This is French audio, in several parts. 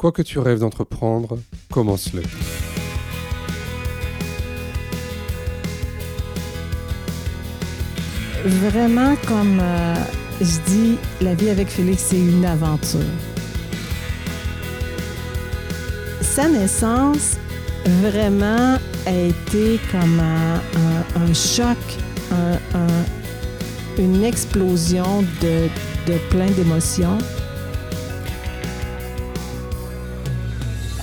Quoi que tu rêves d'entreprendre, commence-le. Vraiment, comme euh, je dis, la vie avec Félix, c'est une aventure. Sa naissance, vraiment, a été comme un, choc, un- un- une explosion de plein d'émotions.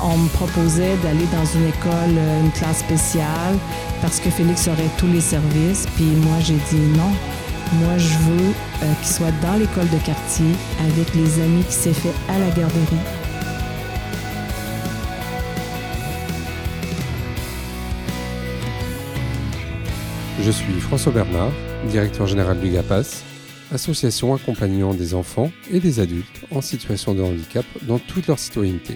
On me proposait d'aller dans une école, euh, une classe spéciale, parce que Félix aurait tous les services. Puis moi, j'ai dit non. Moi, je veux euh, qu'il soit dans l'école de quartier avec les amis qui s'est fait à la garderie. Je suis François Bernard, directeur général du GAPAS, association accompagnant des enfants et des adultes en situation de handicap dans toute leur citoyenneté.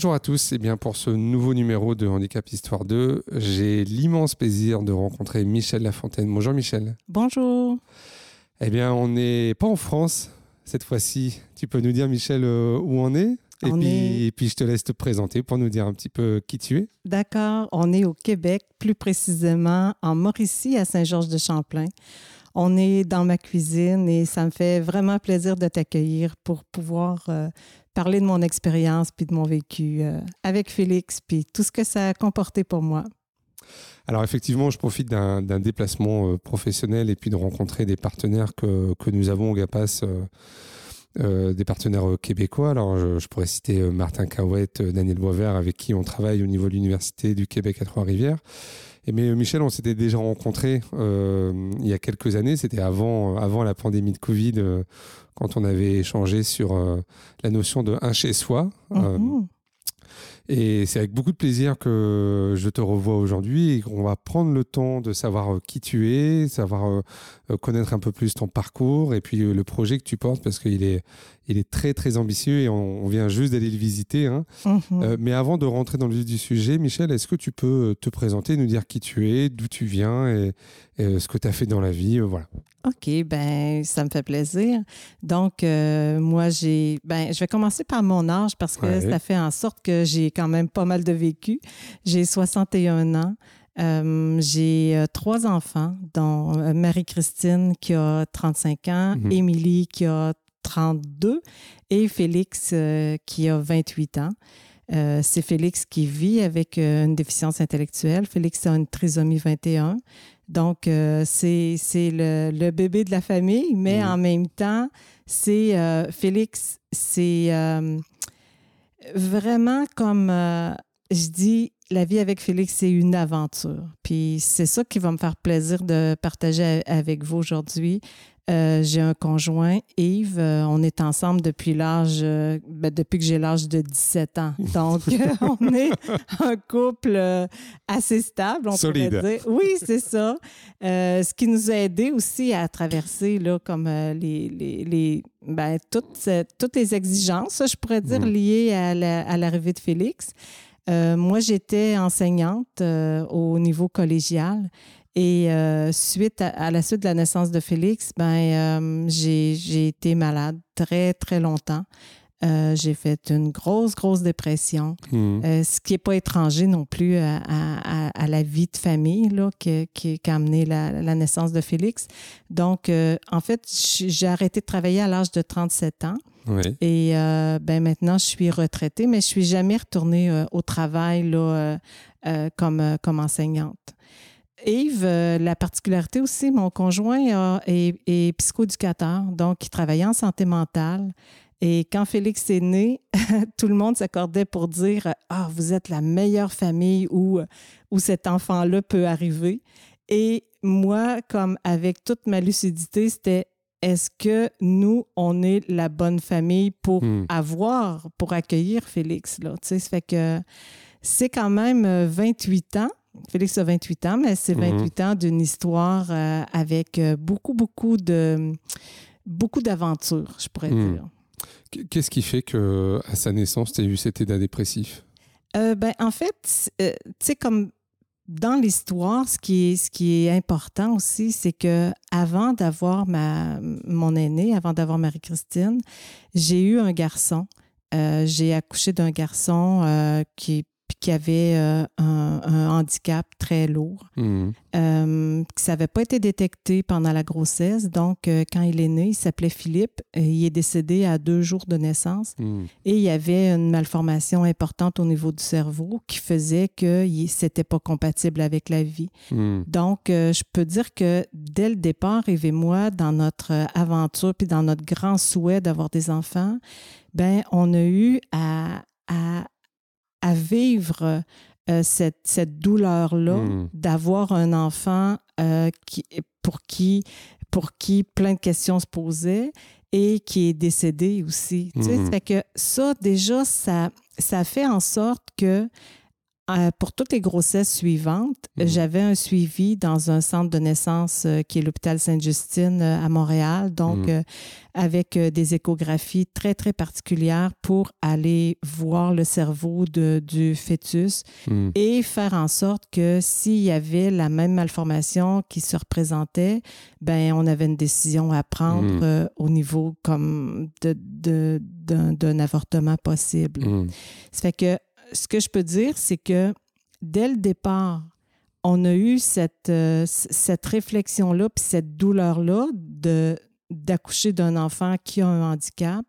Bonjour à tous, et bien pour ce nouveau numéro de Handicap Histoire 2, j'ai l'immense plaisir de rencontrer Michel Lafontaine. Bonjour Michel. Bonjour. Eh bien, on n'est pas en France cette fois-ci. Tu peux nous dire, Michel, euh, où on est? Et On puis, est- et puis, je te laisse te présenter pour nous dire un petit peu qui tu es. D'accord. On est au Québec, plus précisément en Mauricie, à Saint-Georges-de-Champlain. On est dans ma cuisine et ça me fait vraiment plaisir de t'accueillir pour pouvoir euh, parler de mon expérience puis de mon vécu euh, avec Félix puis tout ce que ça a comporté pour moi. Alors, effectivement, je profite d'un déplacement euh, professionnel et puis de rencontrer des partenaires que, que nous avons au GAPAS. euh, des partenaires québécois. Alors, je, je pourrais citer Martin Cahouette, Daniel Boisvert, avec qui on travaille au niveau de l'Université du Québec à Trois-Rivières. Et mais euh, Michel, on s'était déjà rencontrés euh, il y a quelques années. C'était avant, avant la pandémie de Covid, euh, quand on avait échangé sur euh, la notion de un chez soi. Euh, Mhm. et c'est avec beaucoup de plaisir que je te revois aujourd'hui et qu'on va prendre le temps de savoir euh, qui tu es, savoir euh, euh, connaître un peu plus ton parcours et puis euh, le projet que tu portes parce qu'il est, il est très très ambitieux et on, on vient juste d'aller le visiter. hein. Mhm. Euh, mais avant de rentrer dans le vif du sujet, Michel, est-ce que tu peux euh, te présenter, nous dire qui tu es, d'où tu viens et, et, euh, ce que tu as fait dans la vie Voilà. OK, ben ça me fait plaisir. Donc, euh, moi, j'ai. Ben, je vais commencer par mon âge parce que Ouais. ça fait en sorte que j'ai quand même pas mal de vécu. J'ai 61 ans. Euh, j'ai euh, trois enfants, dont euh, Marie-Christine qui a 35 ans, Mhm. Émilie qui a 32 et Félix euh, qui a 28 ans. Euh, c'est Félix qui vit avec euh, une déficience intellectuelle. Félix a une trisomie 21. Donc, c'est le, le bébé de la famille, mais en même temps, c'est Félix, c'est vraiment comme je dis, la vie avec Félix, c'est une aventure. Puis c'est ça qui va me faire plaisir de partager avec vous aujourd'hui. Euh, j'ai un conjoint, Yves. Euh, on est ensemble depuis l'âge, euh, ben, depuis que j'ai l'âge de 17 ans. Donc, on est un couple assez stable, on Solide. pourrait dire. Oui, c'est ça. Ce qui nous a aidé aussi à traverser là, comme les, les, les- ben, toutes, toutes les exigences, je pourrais dire, Mhm. liées à la- à l'arrivée de Félix. Moi, j'étais enseignante au niveau collégial. Et euh, suite à, à la suite de la naissance de Félix, ben, euh, j'ai j'ai été malade très, très longtemps. Euh, j'ai fait une grosse, grosse dépression. Mhm. Euh, ce qui n'est pas étranger non plus à, à- la vie de famille là, qui, qui- qui a amené la, la naissance de Félix. Donc, euh, en fait, j'ai arrêté de travailler à l'âge de 37 ans et ben, maintenant, je suis retraitée, mais je suis jamais retournée au travail là, comme, comme enseignante. Yves, euh, la particularité aussi, mon conjoint a- est, est psychoéducateur, donc il travaillait en santé mentale. Et quand Félix est né, tout le monde s'accordait pour dire Ah, vous êtes la meilleure famille où, où cet enfant-là peut arriver. Et moi, comme avec toute ma lucidité, c'était est-ce que nous, on est la bonne famille pour Hmm. avoir, pour accueillir Félix? Là, tu sais, ça fait que c'est quand même euh, 28 ans. Félix a 28 ans, mais c'est Mhm. 28 ans d'une histoire euh, avec euh, beaucoup, beaucoup de beaucoup d'aventures, je pourrais Hmm. dire. Qu'est-ce qui fait que à sa naissance, tu as eu cet état dépressif? Euh, ben, en fait, euh, tu sais, comme dans l'histoire, ce qui est, ce qui est important aussi, c'est que avant d'avoir ma, mon aîné, avant d'avoir Marie-Christine, j'ai eu un garçon. Euh, j'ai accouché d'un garçon qui, qui avait euh, un, un handicap très lourd. Mhm. Euh, ça n'avait pas été détecté pendant la grossesse. Donc, euh, quand il est né, il s'appelait Philippe. Et il est décédé à deux jours de naissance. Mhm. Et il y avait une malformation importante au niveau du cerveau qui faisait que c'était pas compatible avec la vie. Mhm. Donc, euh, je peux dire que dès le départ, Yves et moi, dans notre aventure puis dans notre grand souhait d'avoir des enfants, ben, on a eu à, à, à vivre euh, cette, cette douleur-là Mhm. d'avoir un enfant euh, qui, pour, qui, pour qui plein de questions se posaient et qui est décédé aussi. Tu sais, ça fait que ça, déjà, ça, ça fait en sorte que euh, pour toutes les grossesses suivantes, Mhm. j'avais un suivi dans un centre de naissance euh, qui est l'hôpital Sainte-Justine euh, à Montréal, donc Mhm. avec des échographies très, très particulières pour aller voir le cerveau de- du fœtus Mhm. et faire en sorte que s'il y avait la même malformation qui se représentait, ben on avait une décision à prendre au niveau comme de, de- d'un, d'un avortement possible. Ça fait que ce que je peux dire, c'est que dès le départ, on a eu cette, euh, cette réflexion-là, puis cette douleur-là de, d'accoucher d'un enfant qui a un handicap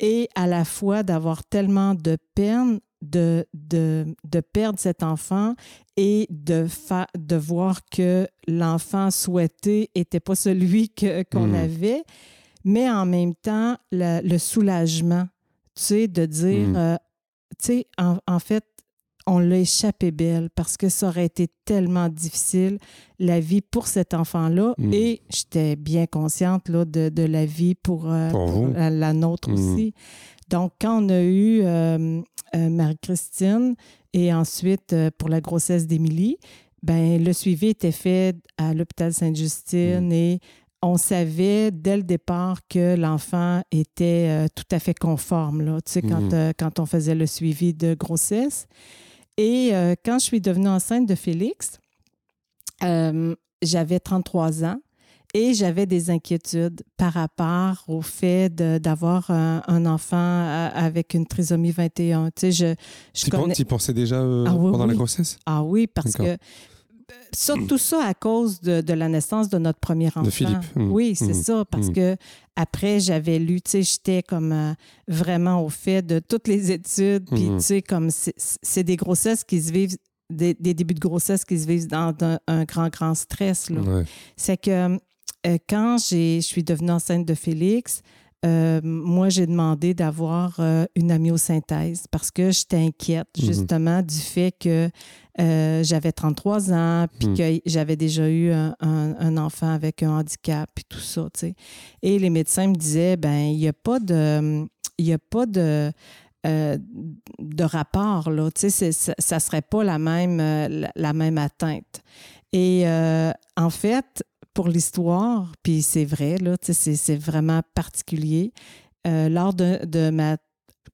et à la fois d'avoir tellement de peine de, de, de perdre cet enfant et de, fa- de voir que l'enfant souhaité n'était pas celui que, qu'on Mhm. avait, mais en même temps, le, le soulagement, tu sais, de dire, Mhm. euh, sais, en, en fait, on l'a échappé belle parce que ça aurait été tellement difficile, la vie pour cet enfant-là. Mhm. Et j'étais bien consciente là, de, de la vie pour, euh, Pour la, la nôtre Mhm. aussi. Donc, quand on a eu euh, euh, Marie-Christine et ensuite pour la grossesse d'Émilie, ben, le suivi était fait à l'hôpital Sainte-Justine et on savait dès le départ que l'enfant était euh, tout à fait conforme, là, tu sais, quand, Mhm. euh, quand on faisait le suivi de grossesse. Et euh, quand je suis devenue enceinte de Félix, j'avais 33 ans et j'avais des inquiétudes par rapport au fait d'avoir un, un enfant avec une trisomie 21. Tu sais, je, je Tu connais- y pensais déjà euh, Ah oui, pendant la grossesse? Ah oui, parce que ça, tout ça à cause de, de la naissance de notre premier enfant. Philippe. Mm. Oui, c'est Mm. ça, parce Mm. que après, j'avais lu, tu sais, j'étais comme euh, vraiment au fait de toutes les études, puis Mm. tu sais, comme c'est- des grossesses qui se vivent, des, des débuts de grossesse qui se vivent dans un, un grand, grand stress. Ouais. C'est que euh, quand je suis devenue enceinte de Félix, euh, moi, j'ai demandé d'avoir euh, une amyosynthèse parce que j'étais inquiète Mhm. justement du fait que euh, j'avais 33 ans, puis Mhm. que j'avais déjà eu un, un- un enfant avec un handicap, puis tout ça, tu sais. Et les médecins me disaient, ben il n'y a pas de... Il y a pas de euh, de rapport, là. Tu sais, ça, ça serait pas la même, euh, la, la même atteinte. Et euh, en fait, pour l'histoire, puis c'est vrai, là, c'est, vraiment particulier. Euh, lors de, de ma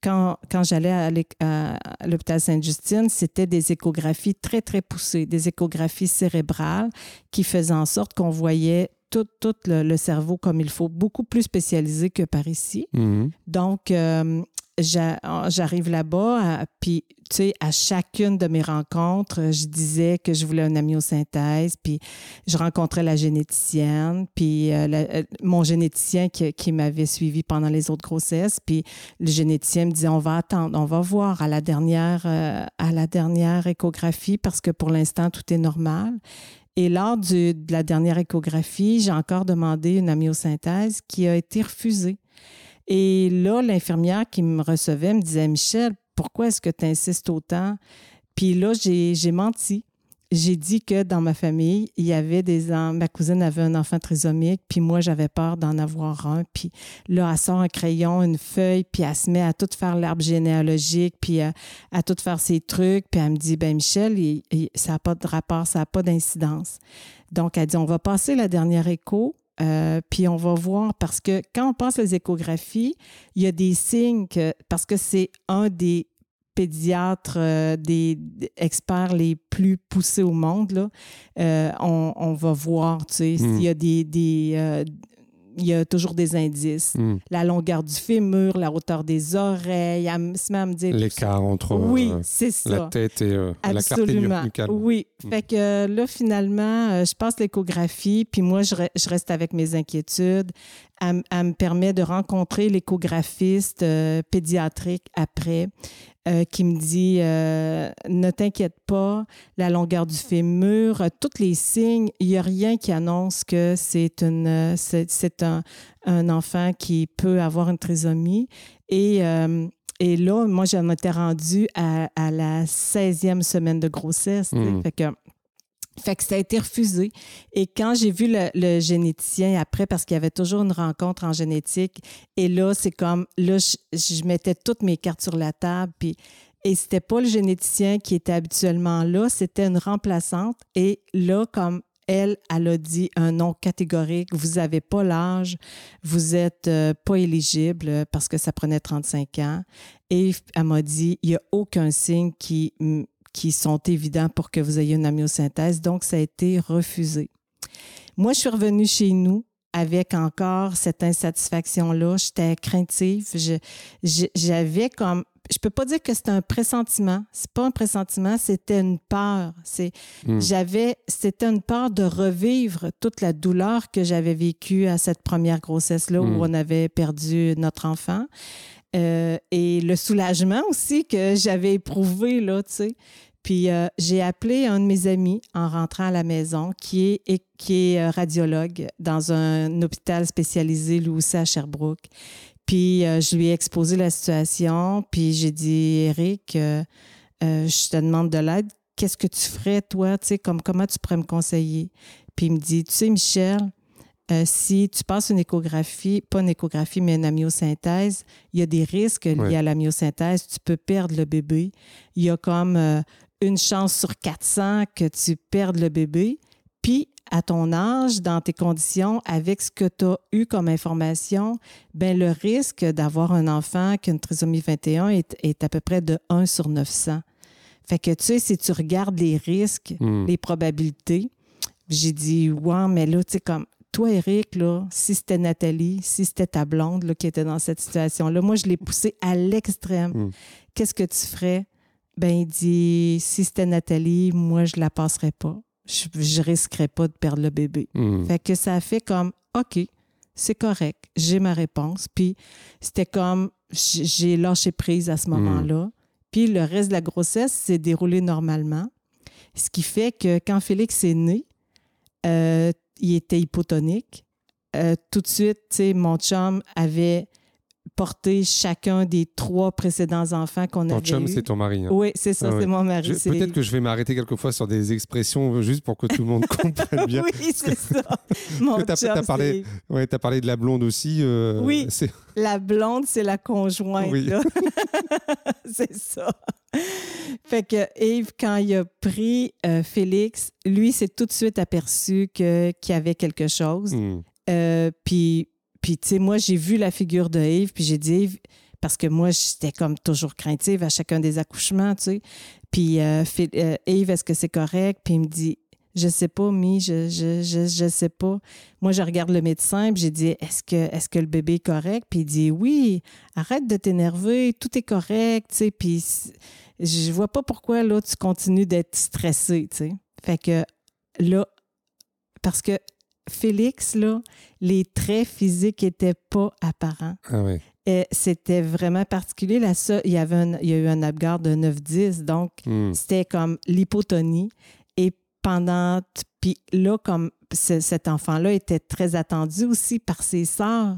quand, quand j'allais à l'hôpital Sainte-Justine, c'était des échographies très, très poussées, des échographies cérébrales qui faisaient en sorte qu'on voyait tout, tout le, le cerveau comme il faut, beaucoup plus spécialisé que par ici. Mhm. Donc, euh, j'a- j'arrive là-bas, puis, tu sais, à chacune de mes rencontres, je disais que je voulais une amyosynthèse, puis je rencontrais la généticienne, puis euh, la- euh, mon généticien qui, qui m'avait suivi pendant les autres grossesses, puis le généticien me disait, on va attendre, on va voir à la dernière, euh, à la dernière échographie, parce que pour l'instant, tout est normal. Et lors de la dernière échographie, j'ai encore demandé une amyosynthèse qui a été refusée. Et là, l'infirmière qui me recevait me disait Michel, pourquoi est-ce que tu insistes autant? Puis là, j'ai menti. J'ai dit que dans ma famille, il y avait des ma cousine avait un enfant trisomique, puis moi j'avais peur d'en avoir un, puis là elle sort un crayon, une feuille, puis elle se met à tout faire l'arbre généalogique, puis à, tout faire ses trucs, puis elle me dit ben Michel, ça n'a pas de rapport, ça n'a pas d'incidence. Donc elle dit on va passer la dernière écho. Euh, puis on va voir, parce que quand on passe les échographies, il y a des signes que, parce que c'est un des pédiatres, euh, des, experts les plus poussés au monde, là, euh, on, va voir, tu sais, s'il y a des, des il y a toujours des indices. Hmm. La longueur du fémur, la hauteur des oreilles, même dire... L'écart entre oui, euh, la tête et euh, la nucléaire. Oui. Hmm. Fait que euh, là, finalement, je passe l'échographie, puis moi, je, reste avec mes inquiétudes. Elle, elle me permet de rencontrer l'échographiste pédiatrique après. Euh, qui me dit euh, ne t'inquiète pas, la longueur du fémur, euh, tous les signes, il n'y a rien qui annonce que c'est une c'est un, un, enfant qui peut avoir une trisomie. Et, et là, moi, j'en étais rendue à, à, la 16e semaine de grossesse. Mmh. Fait que fait que ça a été refusé. Et quand j'ai vu le, généticien après, parce qu'il y avait toujours une rencontre en génétique, et là, c'est comme, là, je, mettais toutes mes cartes sur la table, puis, et c'était pas le généticien qui était habituellement là, c'était une remplaçante. Et là, comme elle, elle a dit un nom catégorique, vous n'avez pas l'âge, vous n'êtes euh, pas éligible parce que ça prenait 35 ans. Et elle m'a dit, il n'y a aucun signe qui qui sont évidents pour que vous ayez une amyosynthèse. Donc, ça a été refusé. Moi, je suis revenue chez nous avec encore cette insatisfaction-là. J'étais craintive. J'avais comme je peux pas dire que c'était un pressentiment. C'est pas un pressentiment, c'était une peur. C'est, hmm. j'avais, c'était une peur de revivre toute la douleur que j'avais vécue à cette première grossesse-là où hmm. on avait perdu notre enfant. Euh, et le soulagement aussi que j'avais éprouvé, là, tu sais. Puis euh, j'ai appelé un de mes amis en rentrant à la maison qui est, qui est euh, radiologue dans un hôpital spécialisé, lui aussi, à Sherbrooke. Puis je lui ai exposé la situation, puis j'ai dit, Eric, je te demande de l'aide. Qu'est-ce que tu ferais, toi, tu sais, comme, comment tu pourrais me conseiller? Puis il me dit, tu sais, Michel, euh, si tu passes une échographie, pas une échographie, mais une amyosynthèse, il y a des risques liés à la myosynthèse. Tu peux perdre le bébé. Il y a comme euh, une chance sur 400 que tu perdes le bébé. Puis, à ton âge, dans tes conditions, avec ce que tu as eu comme information, ben le risque d'avoir un enfant qui a une trisomie 21 est, est, à peu près de 1 sur 900. Fait que, tu sais, si tu regardes les risques, hmm. les probabilités, j'ai dit, ouais, mais là, tu sais, comme toi, Eric, là, si c'était Nathalie, si c'était ta blonde là, qui était dans cette situation-là, moi, je l'ai poussé à l'extrême. Hmm. Qu'est-ce que tu ferais? Ben, il dit, si c'était Nathalie, moi, je la passerais pas. Je, je risquerais pas de perdre le bébé. Hmm. Fait que ça a fait comme, OK, c'est correct, j'ai ma réponse. Puis c'était comme, j'ai lâché prise à ce hmm. moment-là. Puis le reste de la grossesse s'est déroulé normalement. Ce qui fait que quand Félix est né, euh, il était hypotonique. Euh, tout de suite, mon chum avait porté chacun des trois précédents enfants qu'on avait. Ton chum, c'est ton mari. Hein? Oui, c'est ça, ah c'est mon mari. Peut-être que je vais m'arrêter quelquefois sur des expressions juste pour que tout le monde comprenne bien. oui, c'est ça. Mon chum, as, parlé, ouais, as parlé de la blonde aussi. Euh, oui, la blonde, c'est la conjointe. Oui. c'est ça. Fait que Yves, quand il a pris euh, Félix, lui s'est tout de suite aperçu qu'il y avait quelque chose. Hmm. Euh, puis, puis tu sais, moi, j'ai vu la figure de Yves, puis j'ai dit, Yves, parce que moi, j'étais comme toujours craintive à chacun des accouchements, tu sais. Puis, euh, Yves, est-ce que c'est correct? Puis il me dit, je sais pas, Mi, je, je, je, je, sais pas. Moi, je regarde le médecin, puis j'ai dit, est-ce que, est-ce que le bébé est correct? Puis il dit, oui, arrête de t'énerver, tout est correct, tu sais. Puis je vois pas pourquoi là, tu continues d'être stressé, tu sais. Fait que là, parce que Félix, là, les traits physiques n'étaient pas apparents. Ah oui. C'était vraiment particulier. Là, ça, il, y avait il y a eu un Apgar de 9-10, donc hmm. c'était comme l'hypotonie. Et pendant. Puis là, comme cet enfant-là était très attendu aussi par ses sœurs,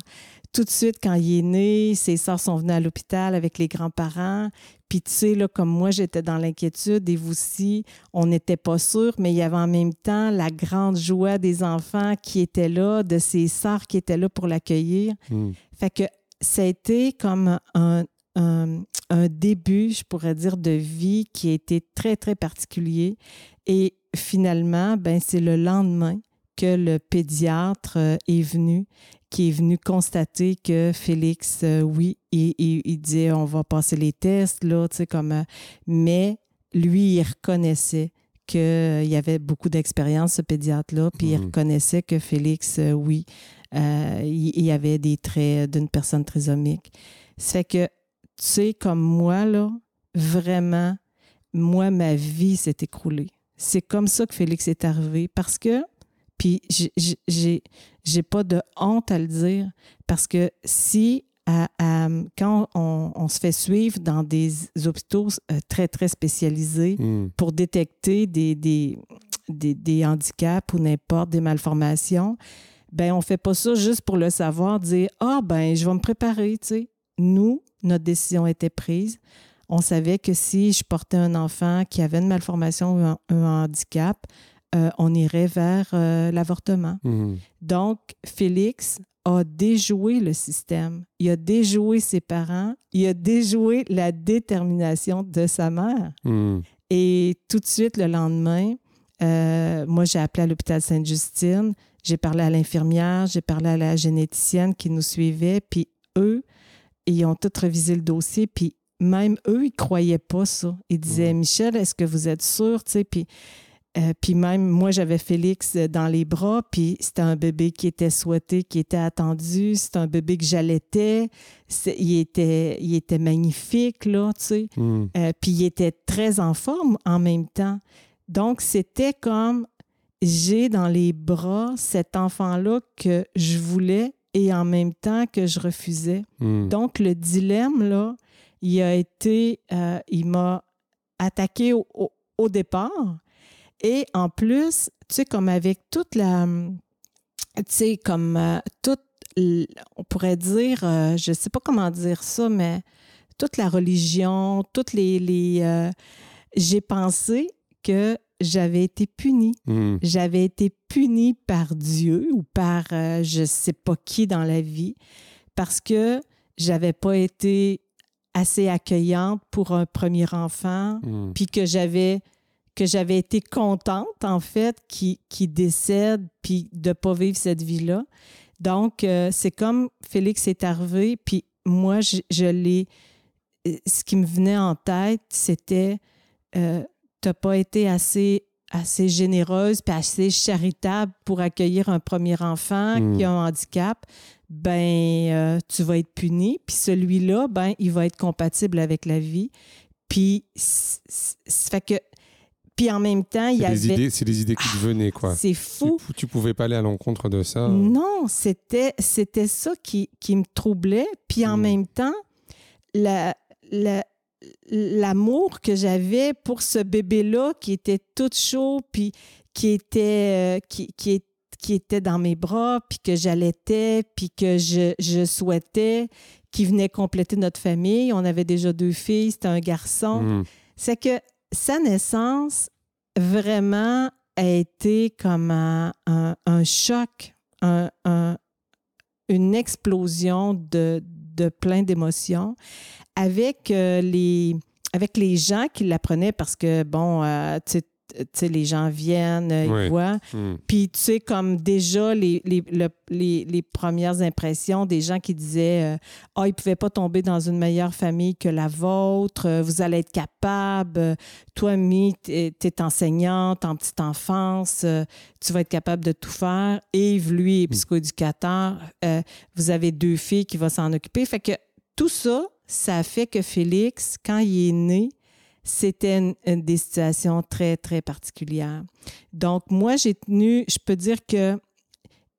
tout de suite, quand il est né, ses sœurs sont venues à l'hôpital avec les grands-parents. Puis, tu sais, là, comme moi, j'étais dans l'inquiétude et vous aussi, on n'était pas sûrs, mais il y avait en même temps la grande joie des enfants qui étaient là, de ses sœurs qui étaient là pour l'accueillir. Hmm. Fait que ça a été comme un, un, un début, je pourrais dire, de vie qui a été très, très particulier. Et finalement, ben, c'est le lendemain que le pédiatre euh, est venu, qui est venu constater que Félix, euh, oui, il, il, il, disait on va passer les tests, là, tu sais, comme. euh, mais lui, il reconnaissait qu'il y avait beaucoup d'expérience, ce pédiatre-là, puis il Mhm. reconnaissait que Félix, euh, oui, euh, il, y avait des traits d'une personne trisomique. Fait que, tu sais, comme moi, là, vraiment, moi, ma vie s'est écroulée. C'est comme ça que Félix est arrivé parce que, puis j'ai- j'ai- pas de honte à le dire, parce que si, à- à- quand on, on se fait suivre dans des hôpitaux euh, très, très spécialisés Hmm. pour détecter des, des, des, des handicaps ou n'importe, des malformations, ben on fait pas ça juste pour le savoir, dire « Ah, ben je vais me préparer, tu sais. » Nous, notre décision était prise. On savait que si je portais un enfant qui avait une malformation ou un, un handicap, euh, on irait vers euh, l'avortement. Hmm. Donc, Félix a déjoué le système. Il a déjoué ses parents. Il a déjoué la détermination de sa mère. Hmm. Et tout de suite, le lendemain, euh, moi, j'ai appelé à l'hôpital Sainte-Justine. J'ai parlé à l'infirmière, j'ai parlé à la généticienne qui nous suivait. Puis eux, ils ont tous revisé le dossier. Puis même eux, ils croyaient pas ça. Ils disaient, Mhm. Michel, est-ce que vous êtes sûr? Tu sais, puis, euh, puis même, moi, j'avais Félix dans les bras, puis c'était un bébé qui était souhaité, qui était attendu. C'était un bébé que j'allaitais. Il était, il était magnifique, là, tu sais. Euh, puis il était très en forme en même temps. Donc, c'était comme j'ai dans les bras cet enfant-là que je voulais et en même temps que je refusais. Hmm. Donc, le dilemme, là, il a été, euh, il m'a attaqué au, au- au départ. Et en plus, tu sais, comme avec toute la, tu sais, comme euh, toute, on pourrait dire, euh, je sais pas comment dire ça, mais toute la religion, toutes les, les euh, j'ai pensé que j'avais été punie Hmm. j'avais été punie par Dieu ou par euh, je sais pas qui dans la vie parce que j'avais pas été assez accueillante pour un premier enfant, Hmm. puis que j'avais que j'avais été contente en fait qui qui décède puis de pas vivre cette vie-là. Donc euh, c'est comme Félix est arrivé puis moi je, je l'ai euh, ce qui me venait en tête c'était euh, t'as pas été assez assez généreuse puis assez charitable pour accueillir un premier enfant Mm. qui a un handicap, ben euh, tu vas être puni. Puis celui-là, ben il va être compatible avec la vie. Puis ça fait que puis en même temps, il y avait idées, c'est des idées qui te venaient, quoi. c'est fou. tu pouvais pas aller à l'encontre de ça. Non, c'était c'était ça qui, qui me troublait. Puis en Mm. même temps, la- la- l'amour que j'avais pour ce bébé-là qui était tout chaud, puis qui était, euh, qui, qui était dans mes bras, puis que j'allaitais, puis que je, je souhaitais, qui venait compléter notre famille. On avait déjà deux filles, c'était un garçon Hmm. c'est que sa naissance vraiment a été comme un, choc, un- un- une explosion de, de plein d'émotions avec, euh, les, avec les gens qui l'apprenaient parce que, bon, euh, les gens viennent, euh, ils voient. Hmm. Puis, tu sais, comme déjà les, les, le- les, les premières impressions des gens qui disaient euh, Ah, il ne pouvait pas tomber dans une meilleure famille que la vôtre, euh, vous allez être capable. Toi, Mi, tu es enseignante en petite enfance, tu vas être capable de tout faire. Yves, lui, est psychoéducateur. Euh, vous avez deux filles qui vont s'en occuper. Fait que tout ça, ça a fait que Félix, quand il est né, c'était une, une des situations très, très particulières. Donc, moi, j'ai tenu, je peux dire que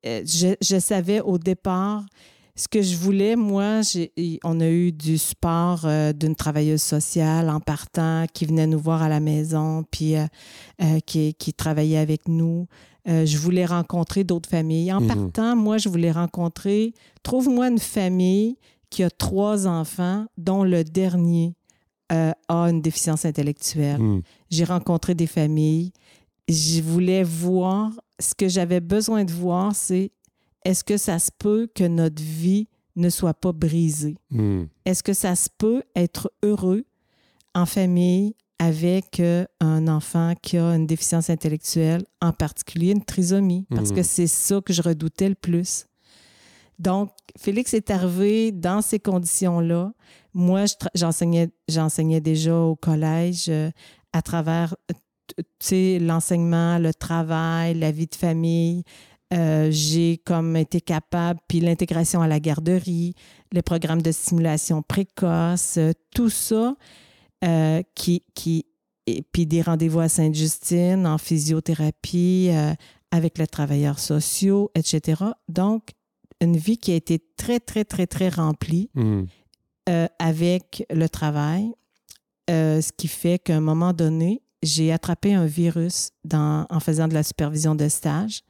euh, je, je savais au départ ce que je voulais. Moi, on a eu du support euh, d'une travailleuse sociale en partant qui venait nous voir à la maison, puis euh, qui, qui travaillait avec nous. Je voulais rencontrer d'autres familles. En Mhm. partant, moi, je voulais rencontrer, trouve-moi une famille qui a trois enfants, dont le dernier euh, a une déficience intellectuelle. Hmm. J'ai rencontré des familles. Je voulais voir, ce que j'avais besoin de voir, c'est est-ce que ça se peut que notre vie ne soit pas brisée? Hmm. Est-ce que ça se peut être heureux en famille avec euh, un enfant qui a une déficience intellectuelle, en particulier une trisomie? Parce que c'est ça que je redoutais le plus. Donc, Félix est arrivé dans ces conditions-là. Moi, j'enseignais, déjà au collège euh, à travers euh, l'enseignement, le travail, la vie de famille. Euh, j'ai comme été capable, puis l'intégration à la garderie, les programmes de stimulation précoce, tout ça, qui, qui, puis des rendez-vous à Sainte-Justine en physiothérapie, avec les travailleurs sociaux, etc. Donc, une vie qui a été très, très, très, très remplie Hmm. Euh, avec le travail, euh, ce qui fait qu'à un moment donné, j'ai attrapé un virus en faisant de la supervision de stage.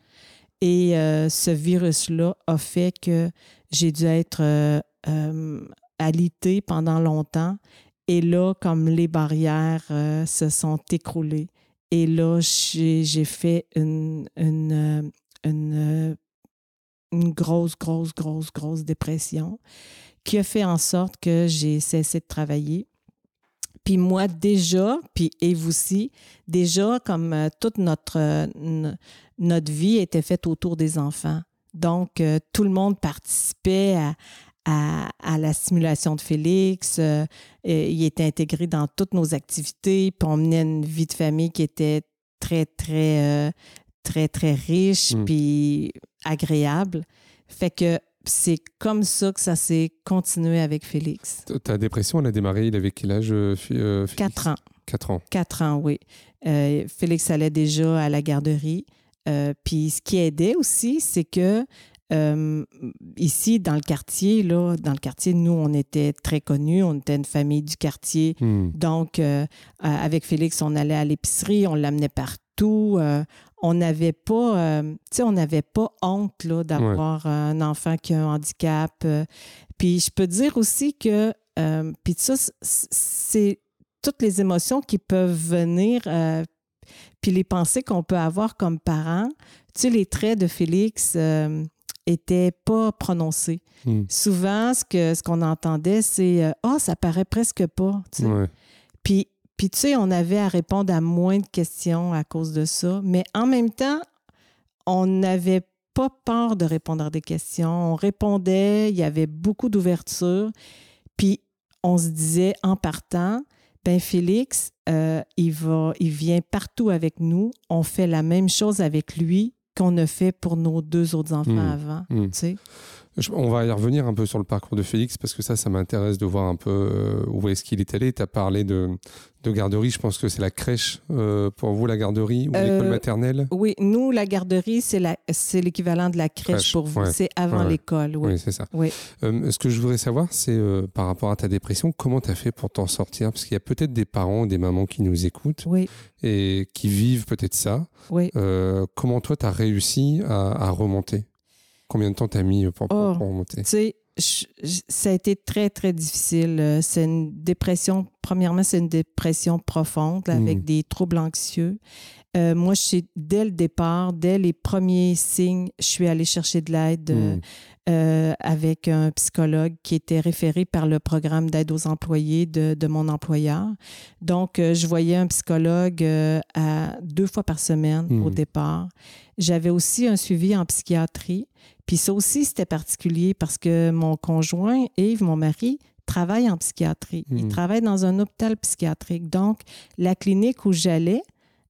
Et euh, ce virus-là a fait que j'ai dû être alitée pendant longtemps. Et là, comme les barrières se sont écroulées, et là, j'ai fait une, une grosse, grosse, grosse, grosse dépression qui a fait en sorte que j'ai cessé de travailler. Puis moi, déjà, puis Eve aussi, déjà, comme euh, toute notre, euh, notre vie était faite autour des enfants. Donc, euh, tout le monde participait à, à, à la stimulation de Félix. et il était intégré dans toutes nos activités. Puis on menait une vie de famille qui était très, très, très, très riche, Mm. puis agréable. Fait que c'est comme ça que ça s'est continué avec Félix. Ta- dépression, elle a démarré, il avait quel âge euh, euh, Félix? Quatre ans. Quatre ans. Quatre ans, oui. Euh, Félix allait déjà à la garderie. Euh, puis ce qui aidait aussi, c'est que euh, ici, dans le quartier, là, dans le quartier, nous, on était très connus. On était une famille du quartier. Hmm. Donc, euh, avec Félix, on allait à l'épicerie, on l'amenait partout. euh, on n'avait pas, euh, on n'avait pas honte là, d'avoir un enfant qui a un handicap. euh. puis je peux dire aussi que, euh, puis ça, c'est toutes les émotions qui peuvent venir, euh, puis les pensées qu'on peut avoir comme parents. Tu sais, les traits de Félix euh, étaient pas prononcés. Hmm. Souvent, ce que ce qu'on entendait, c'est euh, ah, ça paraît presque pas. tu sais. Ouais. Puis, puis, tu sais, on avait à répondre à moins de questions à cause de ça. Mais en même temps, on n'avait pas peur de répondre à des questions. On répondait, il y avait beaucoup d'ouverture. Puis, on se disait en partant, ben Félix, euh, il, va, il vient partout avec nous. On fait la même chose avec lui qu'on a fait pour nos deux autres enfants Mm. avant. Mm. Tu sais? Je- on va y revenir un peu sur le parcours de Félix parce que ça, ça m'intéresse de voir un peu euh, où est-ce qu'il est allé. Tu as parlé de, de garderie. Je pense que c'est la crèche euh, pour vous, la garderie ou Euh, l'école maternelle? Oui, nous, la garderie, c'est l'équivalent de la crèche, Crèche, pour vous. ouais. C'est avant Ouais, l'école, oui. Oui, c'est ça. Euh, ce que je voudrais savoir, c'est par rapport à ta dépression, comment tu as fait pour t'en sortir? Parce qu'il y a peut-être des parents, des mamans qui nous écoutent Oui, et qui vivent peut-être ça. oui. Comment toi, tu as réussi à, à remonter? Combien de temps tu as mis pour, Oh. pour remonter? je- je- ça a été très, très difficile. Euh, C'est une dépression, premièrement, c'est une dépression profonde avec Mm. des troubles anxieux. Euh, moi, je suis, dès le départ, dès les premiers signes, je suis allée chercher de l'aide euh, Mm. euh, avec un psychologue qui était référé par le programme d'aide aux employés de, de mon employeur. Donc, euh, je voyais un psychologue à deux fois par semaine au départ. J'avais aussi un suivi en psychiatrie. Puis ça aussi, c'était particulier parce que mon conjoint, Yves, mon mari, travaille en psychiatrie. Il Mhm. travaille dans un hôpital psychiatrique. Donc, la clinique où j'allais,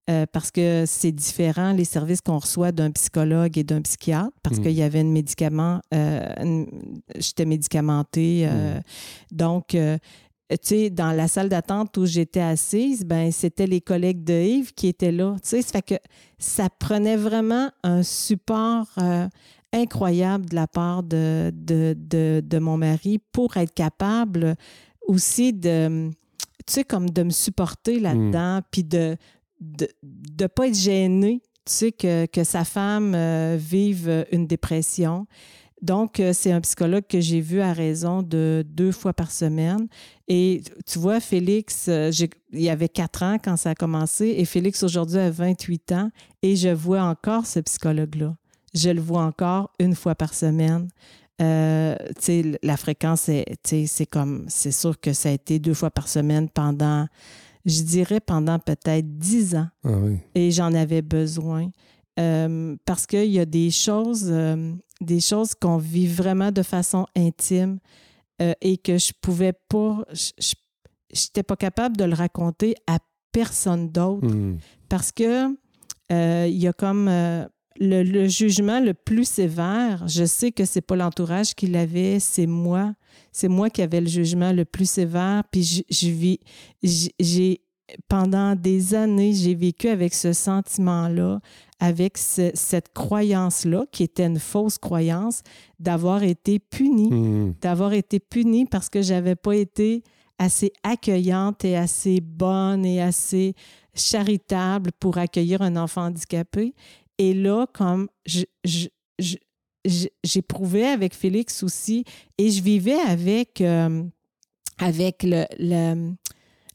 euh, parce que c'est différent les services qu'on reçoit d'un psychologue et d'un psychiatre, parce qu'il y avait un médicament, euh, j'étais médicamentée. euh, Donc, euh, tu sais, dans la salle d'attente où j'étais assise, ben c'était les collègues de Yves qui étaient là. Tu sais, ça fait que ça prenait vraiment un support euh, incroyable de la part de, de, de, de mon mari pour être capable aussi de, tu sais, comme de me supporter là-dedans, puis de de ne pas être gêné, tu sais que, que sa femme euh, vive une dépression. Donc, euh, c'est un psychologue que j'ai vu à raison de deux fois par semaine. Et tu vois, Félix, euh, il y avait quatre ans quand ça a commencé, et Félix aujourd'hui a 28 ans, et je vois encore ce psychologue-là. Je le vois encore une fois par semaine. Euh, la fréquence, c'est comme, c'est sûr que ça a été deux fois par semaine pendant, je dirais pendant peut-être dix ans. Ah oui. Et j'en avais besoin. Euh, parce qu'il y a des choses, euh, des choses qu'on vit vraiment de façon intime et que je pouvais pas, je n'étais pas capable de le raconter à personne d'autre Hmm. parce que il y a comme le, le, jugement le plus sévère. Je sais que c'est pas l'entourage qui l'avait, c'est moi. C'est moi qui avais le jugement le plus sévère. Puis je, je vis, j'ai pendant des années, j'ai vécu avec ce sentiment-là, avec ce, cette croyance-là, qui était une fausse croyance, d'avoir été punie, Mmh. d'avoir été punie parce que j'avais pas été assez accueillante et assez bonne et assez charitable pour accueillir un enfant handicapé. Et là, comme je, je, je, j'éprouvais avec Félix aussi, et je vivais avec, euh, avec le, le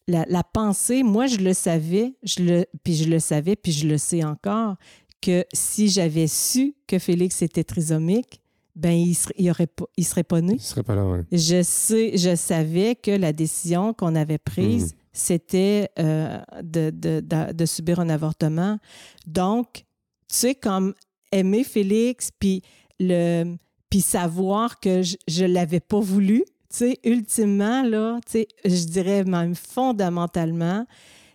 la, la, pensée, moi, je le savais, je le, puis je le savais, puis je le sais encore, que si j'avais su que Félix était trisomique, ben il serait, il aurait pas, il serait pas né. Il serait pas là, ouais. Je sais, je savais que la décision qu'on avait prise, mmh. c'était euh, de, de, de, de, subir un avortement. Donc, sais, comme aimer Félix, puis le, puis savoir que je ne l'avais pas voulu, tu sais, ultimement, là, tu sais, je dirais même fondamentalement,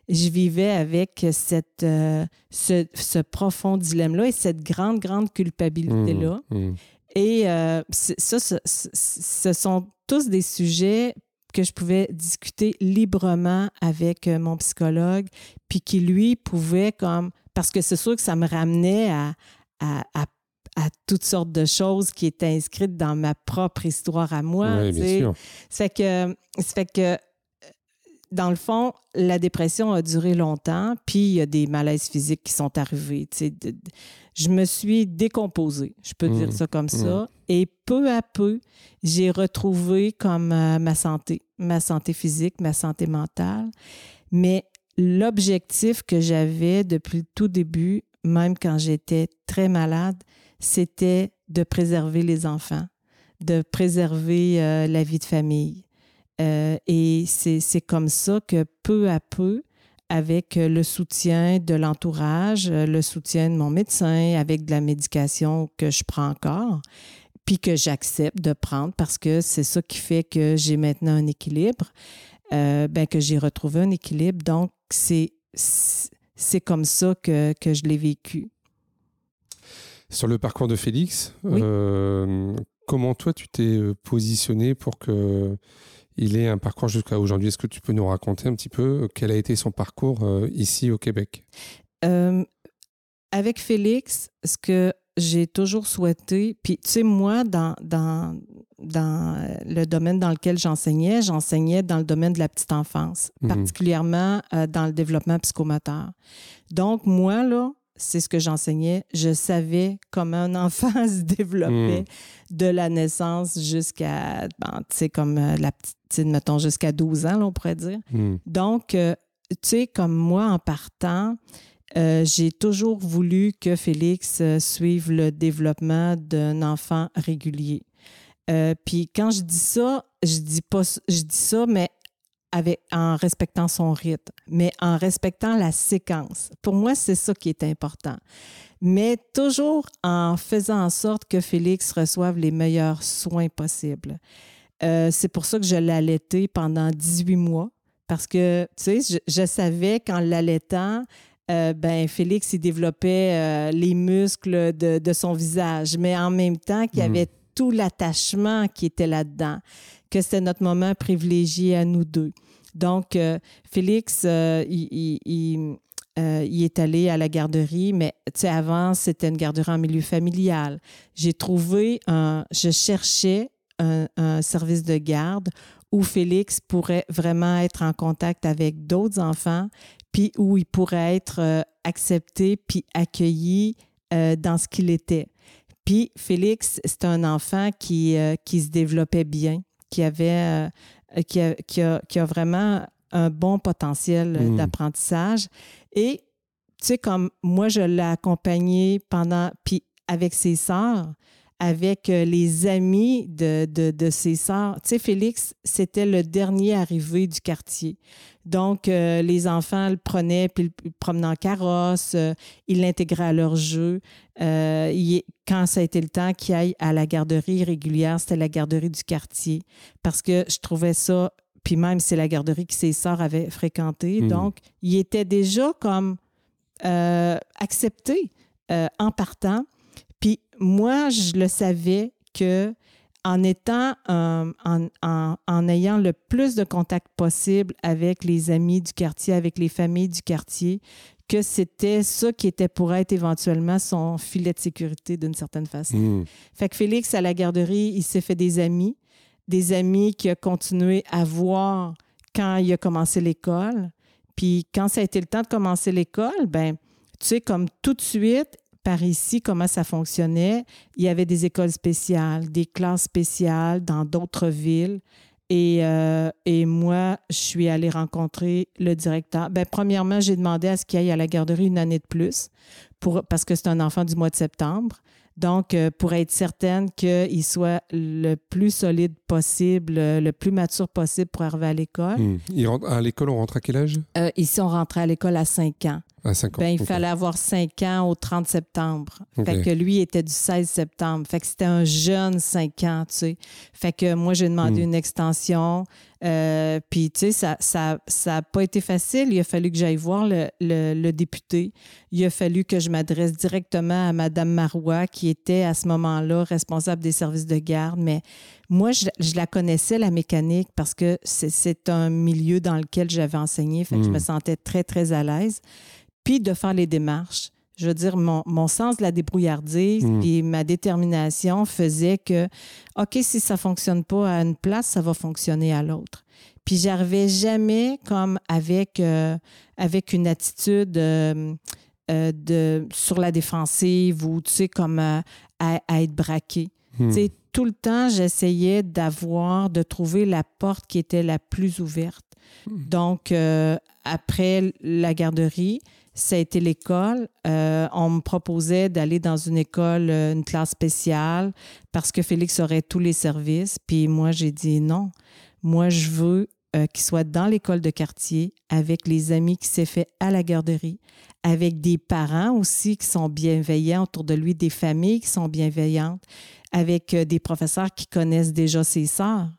je vivais avec cette, euh, ce, ce, profond dilemme-là et cette grande, grande culpabilité-là. Mmh, mmh. Et euh, ça, ce, ce sont tous des sujets que je pouvais discuter librement avec euh, mon psychologue, puis qui, lui, pouvait comme... Parce que c'est sûr que ça me ramenait à, à, à à toutes sortes de choses qui étaient inscrites dans ma propre histoire à moi. Oui, bien sûr. Ça fait que, ça fait que, dans le fond, la dépression a duré longtemps, puis il y a des malaises physiques qui sont arrivés. De, de, je me suis décomposée, je peux mmh. dire ça comme mmh. ça. Et peu à peu, j'ai retrouvé comme euh, ma santé, ma santé physique, ma santé mentale. Mais l'objectif que j'avais depuis le tout début, même quand j'étais très malade, c'était de préserver les enfants, de préserver euh, la vie de famille. Euh, et c'est comme ça que peu à peu, avec le soutien de l'entourage, le soutien de mon médecin, avec de la médication que je prends encore, puis que j'accepte de prendre parce que c'est ça qui fait que j'ai maintenant un équilibre, euh, ben que j'ai retrouvé un équilibre. Donc, c'est comme ça que, que je l'ai vécu. Sur le parcours de Félix, oui. euh, comment toi tu t'es positionné pour que il ait un parcours jusqu'à aujourd'hui? Est-ce que tu peux nous raconter un petit peu quel a été son parcours euh, ici au Québec? Euh, Avec Félix, ce que j'ai toujours souhaité, puis tu sais, moi, dans, dans, dans le domaine dans lequel j'enseignais, j'enseignais dans le domaine de la petite enfance, Mhm. mmh. particulièrement euh, dans le développement psychomoteur. Donc, moi, là, c'est ce que j'enseignais. Je savais comment un enfant se développait mmh. de la naissance jusqu'à, ben, tu sais, comme euh, la petite, mettons, jusqu'à 12 ans, là, on pourrait dire. Mmh. Donc, euh, tu sais, comme moi, en partant, euh, j'ai toujours voulu que Félix euh, suive le développement d'un enfant régulier. Euh, Puis quand je dis ça, je dis pas, je dis ça, mais avec, en respectant son rythme, mais en respectant la séquence. Pour moi, c'est ça qui est important. Mais toujours en faisant en sorte que Félix reçoive les meilleurs soins possibles. Euh, c'est pour ça que je l'ai allaité pendant 18 mois, parce que, tu sais, je, je savais qu'en l'allaitant, euh, ben, Félix, il développait euh, les muscles de, de, son visage, mais en même temps qu'il y avait mmh. Tout l'attachement qui était là-dedans que c'était notre moment privilégié à nous deux. Donc, euh, Félix, euh, euh, il, est allé à la garderie, mais tu sais, avant, c'était une garderie en milieu familial. J'ai trouvé un. Je cherchais un, service de garde où Félix pourrait vraiment être en contact avec d'autres enfants, puis où il pourrait être accepté puis accueilli dans ce qu'il était. Puis Félix, c'est un enfant qui, qui se développait bien, qui avait, qui a, qui, a, qui, a, vraiment un bon potentiel hmm. d'apprentissage. Et tu sais, comme moi, je l'ai accompagné pendant, puis avec ses sœurs, avec euh, les amis de, de, ses sœurs. Tu sais, Félix, c'était le dernier arrivé du quartier. Donc, euh, les enfants le prenaient, puis le promenaient en carrosse, euh, ils l'intégraient à leur jeu. quand ça a été le temps qu'il aille à la garderie régulière, c'était la garderie du quartier, parce que je trouvais ça, puis même c'est la garderie que ses sœurs avaient fréquentée. Mmh. Donc, il était déjà comme accepté en partant. Puis moi, je le savais que en étant, euh, en, ayant le plus de contact possible avec les amis du quartier, avec les familles du quartier, que c'était ça qui était pour être éventuellement son filet de sécurité d'une certaine façon. Hmm. Fait que Félix, à la garderie, il s'est fait des amis, des amis qu'il a continué à voir quand il a commencé l'école. Puis quand ça a été le temps de commencer l'école, ben tu sais, comme tout de suite, par ici, comment ça fonctionnait. Il y avait des écoles spéciales, des classes spéciales dans d'autres villes. Et, euh, et, moi, je suis allée rencontrer le directeur. Bien, premièrement, j'ai demandé à ce qu'il aille à la garderie une année de plus pour, parce que c'est un enfant du mois de septembre. Donc, euh, pour être certaine qu'il soit le plus solide possible, le plus mature possible pour arriver à l'école. Hmm. À l'école, on rentre à quel âge? Euh, ici, on rentrait à l'école à 5 ans. À 5 ans. Ben, il fallait avoir 5 ans au 30 septembre. Fait que lui était du 16 septembre. Fait que c'était un jeune 5 ans, tu sais. Fait que moi, j'ai demandé hmm. une extension. Euh, puis, tu sais, ça n'a ça, pas été facile. Il a fallu que j'aille voir le, député. Il a fallu que je m'adresse directement à Mme Marois, qui était à ce moment-là responsable des services de garde. Mais moi, je, la connaissais, la mécanique, parce que c'est un milieu dans lequel j'avais enseigné. Fait que je me hmm. sentais très, très à l'aise. Puis de faire les démarches je veux dire, mon, sens de la débrouillardise hmm. et ma détermination faisait que, OK, si ça ne fonctionne pas à une place, ça va fonctionner à l'autre. Puis j'arrivais jamais comme avec, euh, avec une attitude euh, euh, de, sur la défensive ou, tu sais, comme à, être braqué. Hmm. Tu sais, tout le temps, j'essayais d'avoir, de trouver la porte qui était la plus ouverte. Hmm. Donc, après la garderie, ça a été l'école. Euh, on me proposait d'aller dans une école, euh, une classe spéciale, parce que Félix aurait tous les services. Puis moi, j'ai dit non. Moi, je veux euh, qu'il soit dans l'école de quartier, avec les amis qui s'est fait à la garderie, avec des parents aussi qui sont bienveillants autour de lui, des familles qui sont bienveillantes, avec des professeurs qui connaissent déjà ses sœurs.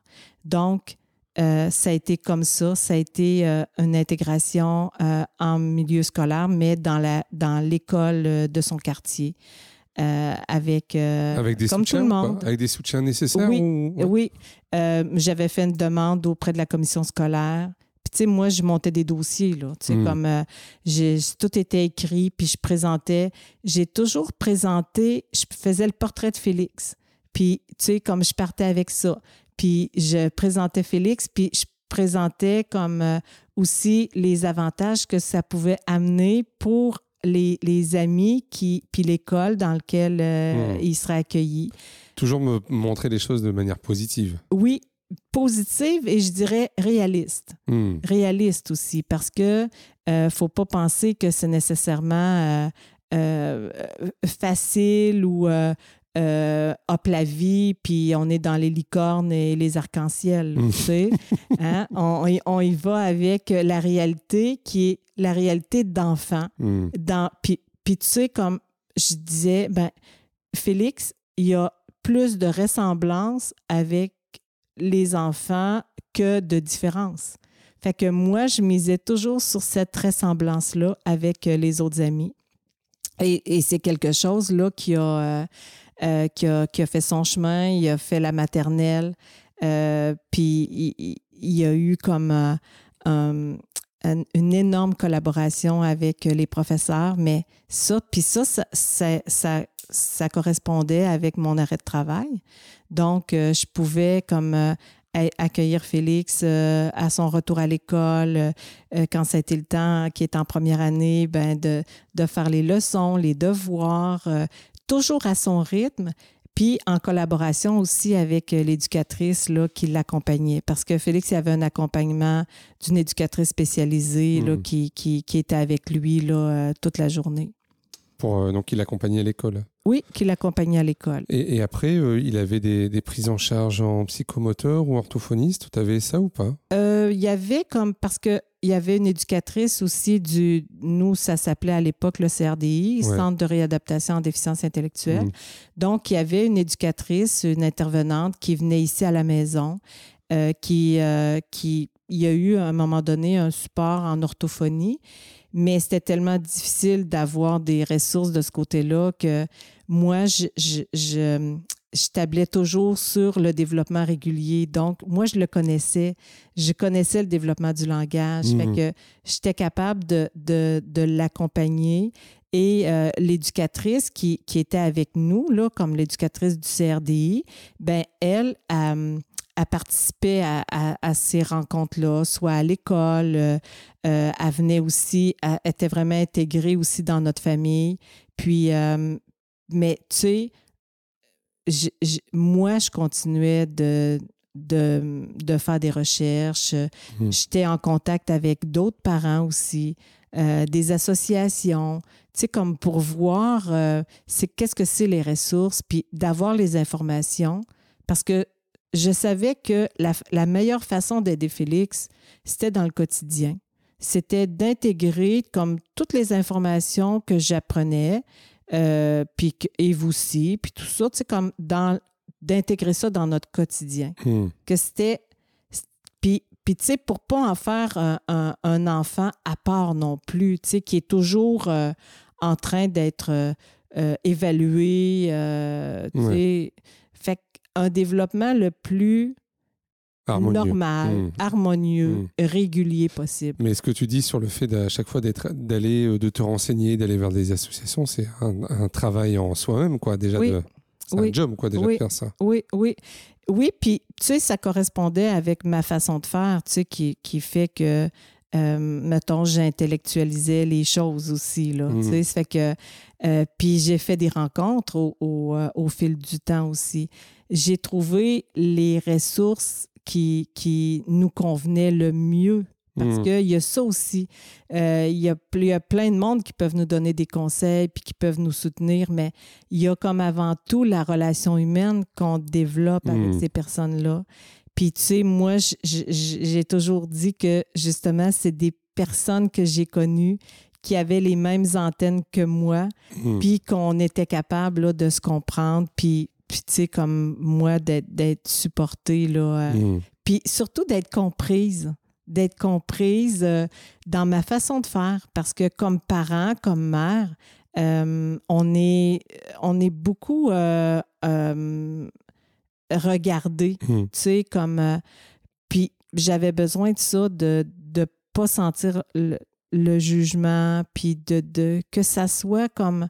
Donc, euh, ça a été comme ça. Ça a été euh, une intégration euh, en milieu scolaire, mais dans, la, dans l'école de son quartier. avec, avec des comme soutiens, tout le monde. Avec des soutiens nécessaires? Oui, oui. j'avais fait une demande auprès de la commission scolaire. Puis, tu sais, moi, je montais des dossiers, là. Tu sais, hmm. comme j'ai, tout était écrit, puis je présentais. J'ai toujours présenté, je faisais le portrait de Félix. Puis, tu sais, comme je partais avec ça. Puis je présentais Félix, puis je présentais comme euh, aussi les avantages que ça pouvait amener pour les, les amis qui, puis l'école dans laquelle euh, hmm. il serait accueilli. Toujours me montrer les choses de manière positive. Oui, positive et je dirais réaliste. Hmm. Réaliste aussi, parce que ne euh, faut pas penser que c'est nécessairement facile ou euh, hop la vie, puis on est dans les licornes et les arcs-en-ciel. Mm. tu sais. Hein? On, y va avec la réalité qui est la réalité d'enfant. Mm. Puis, puis tu sais, comme je disais, ben, Félix, il y a plus de ressemblance avec les enfants que de différence. Fait que moi, je misais toujours sur cette ressemblance-là avec les autres amis. Et, et c'est quelque chose là qui a, euh, euh, qui, a, fait son chemin, il a fait la maternelle, euh, puis il, y a eu comme euh, une énorme collaboration avec les professeurs, mais ça, puis ça ça, correspondait avec mon arrêt de travail. Donc, je pouvais comme accueillir Félix à son retour à l'école, quand été le temps, qui est en première année, ben de faire les leçons, les devoirs, toujours à son rythme, puis en collaboration aussi avec euh, l'éducatrice là, qui l'accompagnait. Parce que Félix avait un accompagnement d'une éducatrice spécialisée là, hmm. qui, qui, qui, était avec lui là, euh, toute la journée. Pour, euh, donc, il l'accompagnait à l'école Oui, qui l'accompagnait à l'école. Et, après, il avait des, des, prises en charge en psychomoteur ou orthophoniste. Tu avais ça ou pas? Il y avait comme. Parce que il y avait une éducatrice aussi du, nous, ça s'appelait à l'époque le CRDI, Centre de réadaptation en déficience intellectuelle. Mm. Donc, il y avait une éducatrice, une intervenante qui venait ici à la maison, euh, qui, euh, qui, il y a eu à un moment donné un support en orthophonie, mais c'était tellement difficile d'avoir des ressources de ce côté-là que moi, je, je je tablais toujours sur le développement régulier. Donc, moi, je le connaissais. Je connaissais le développement du langage. Fait mhm. que j'étais capable de, de, l'accompagner. Et euh, l'éducatrice qui, qui, était avec nous, là, comme l'éducatrice du CRDI, ben elle participé à, à, ces rencontres-là, soit à l'école, euh, euh, elle venait aussi, elle était vraiment intégrée aussi dans notre famille. Puis, mais tu sais, moi, je continuais de, de, faire des recherches. Mmh. J'étais en contact avec d'autres parents aussi, euh, des associations, tu sais, comme pour voir euh, c'est qu'est-ce que c'est les ressources, puis d'avoir les informations, parce que je savais que la, la meilleure façon d'aider Félix, c'était dans le quotidien. C'était d'intégrer comme toutes les informations que j'apprenais, euh, puis et vous aussi, puis tout ça, tu comme dans d'intégrer ça dans notre quotidien. Hmm. Que c'était. Puis, puis tu sais, pour pas en faire un, un, enfant à part non plus, tu sais, qui est toujours euh, en train d'être euh, évalué, tu sais. Fait qu'un développement le plus normal, mmh. harmonieux, mmh. régulier possible. Mais ce que tu dis sur le fait à chaque fois d'aller, euh, de te renseigner, d'aller vers des associations, c'est un, travail en soi-même, quoi, déjà. c'est un job, quoi, déjà, de faire ça. Oui, oui. Oui, puis, tu sais, ça correspondait avec ma façon de faire, tu sais, qui, qui fait que, euh, mettons, j'intellectualisais les choses aussi, là, tu mmh. sais, ça fait que... Euh, puis j'ai fait des rencontres au, au, au fil du temps aussi. J'ai trouvé les ressources qui, qui nous convenait le mieux. Parce hmm. qu'il y a ça aussi. Euh, il, y a, y a, plein de monde qui peuvent nous donner des conseils puis qui peuvent nous soutenir, mais il y a comme avant tout la relation humaine qu'on développe avec hmm. ces personnes-là. Puis tu sais, moi, j'ai toujours dit que justement, c'est des personnes que j'ai connues qui avaient les mêmes antennes que moi, hmm. puis qu'on était capable de se comprendre, puis puis, tu sais, comme moi, d'être supportée, là. Euh, mm. Puis surtout d'être comprise d'être comprise euh, dans ma façon de faire parce que comme parent, comme mère, euh, on, est, on est beaucoup regardé, mm. tu sais, comme... puis j'avais besoin de ça, de ne pas sentir le, jugement, puis de, de, que ça soit comme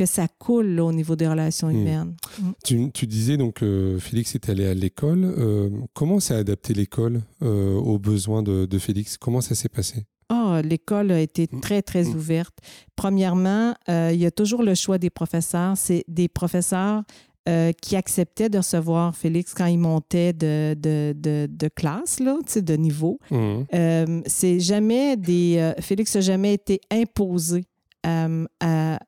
que ça coule au niveau des relations hmm. humaines. Mm. Tu, disais donc que Félix est allé à l'école. Euh, comment s'est adapté l'école euh, aux besoins de, Félix? Comment ça s'est passé? Oh, l'école a été hmm. très, très hmm. ouverte. Premièrement, euh, il y a toujours le choix des professeurs. C'est des professeurs qui acceptaient de recevoir Félix quand il montait de, de, de, classe, là, de niveau. c'est jamais des. Félix n'a jamais été imposé à,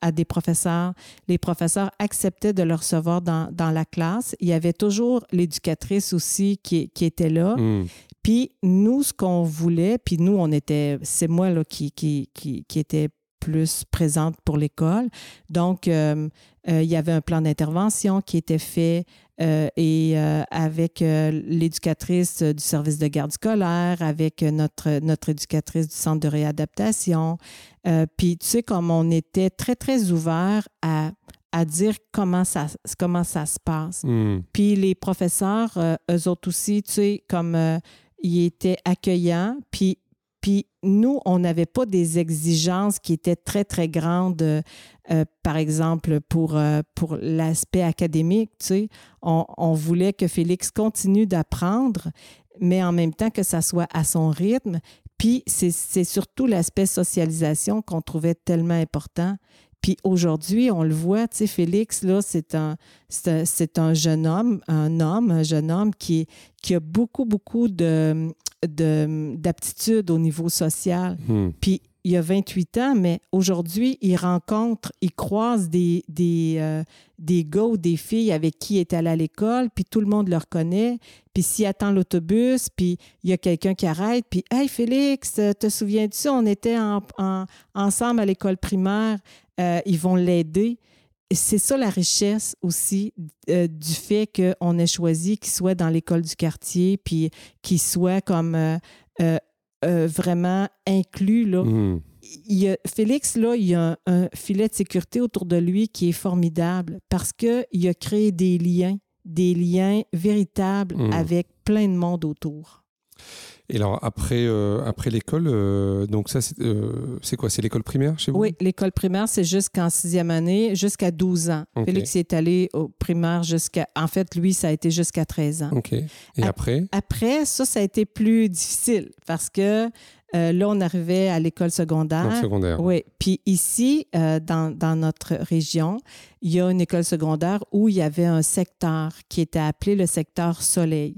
à, des professeurs. Les professeurs acceptaient de le recevoir dans, dans la classe. Il y avait toujours l'éducatrice aussi qui, qui, était là. Hmm. Puis nous, ce qu'on voulait, puis nous, on était, c'est moi là, qui, qui, qui, qui était plus présente pour l'école. Donc, euh, euh, il y avait un plan d'intervention qui était fait euh, et avec l'éducatrice du service de garde scolaire, avec notre, notre éducatrice du centre de réadaptation. Puis, tu sais, comme on était très, très ouvert à, à dire comment ça, comment ça se passe. Hmm. Puis les professeurs, eux autres aussi, tu sais, comme ils étaient accueillants, puis puis nous, on n'avait pas des exigences qui étaient très, très grandes, euh, par exemple, pour, euh, pour l'aspect académique. Tu sais. on, voulait que Félix continue d'apprendre, mais en même temps que ça soit à son rythme. Puis c'est surtout l'aspect socialisation qu'on trouvait tellement important. Puis aujourd'hui, on le voit, tu sais, Félix, là, c'est un, un jeune homme, un homme, un jeune homme qui, qui a beaucoup, beaucoup de, d'aptitudes au niveau social. Hmm. Puis il a 28 ans, mais aujourd'hui, il rencontre, il croise des, des, euh, des gars ou des filles avec qui il est allé à l'école, puis tout le monde le reconnaît. Puis s'il attend l'autobus, puis il y a quelqu'un qui arrête, puis Hey Félix, te souviens-tu, on était ensemble à l'école primaire, euh, ils vont l'aider. C'est ça la richesse aussi euh, du fait qu'on ait choisi qu'il soit dans l'école du quartier, puis qu'il soit comme euh, vraiment inclus. Là. Hmm. Il a, Félix, là, il y a un, filet de sécurité autour de lui qui est formidable parce qu'il a créé des liens, des liens véritables hmm. avec plein de monde autour. Et alors, après, euh, après l'école, euh, donc ça, euh, c'est quoi? C'est l'école primaire chez vous? Oui, l'école primaire, c'est jusqu'en sixième année, jusqu'à 12 ans. Félix est allé au primaire jusqu'à... En fait, lui, ça a été jusqu'à 13 ans. OK. Et après? Après, ça, ça a été plus difficile parce que là, on arrivait à l'école secondaire. secondaire. Oui. Puis ici, dans, dans, notre région, il y a une école secondaire où il y avait un secteur qui était appelé le secteur Soleil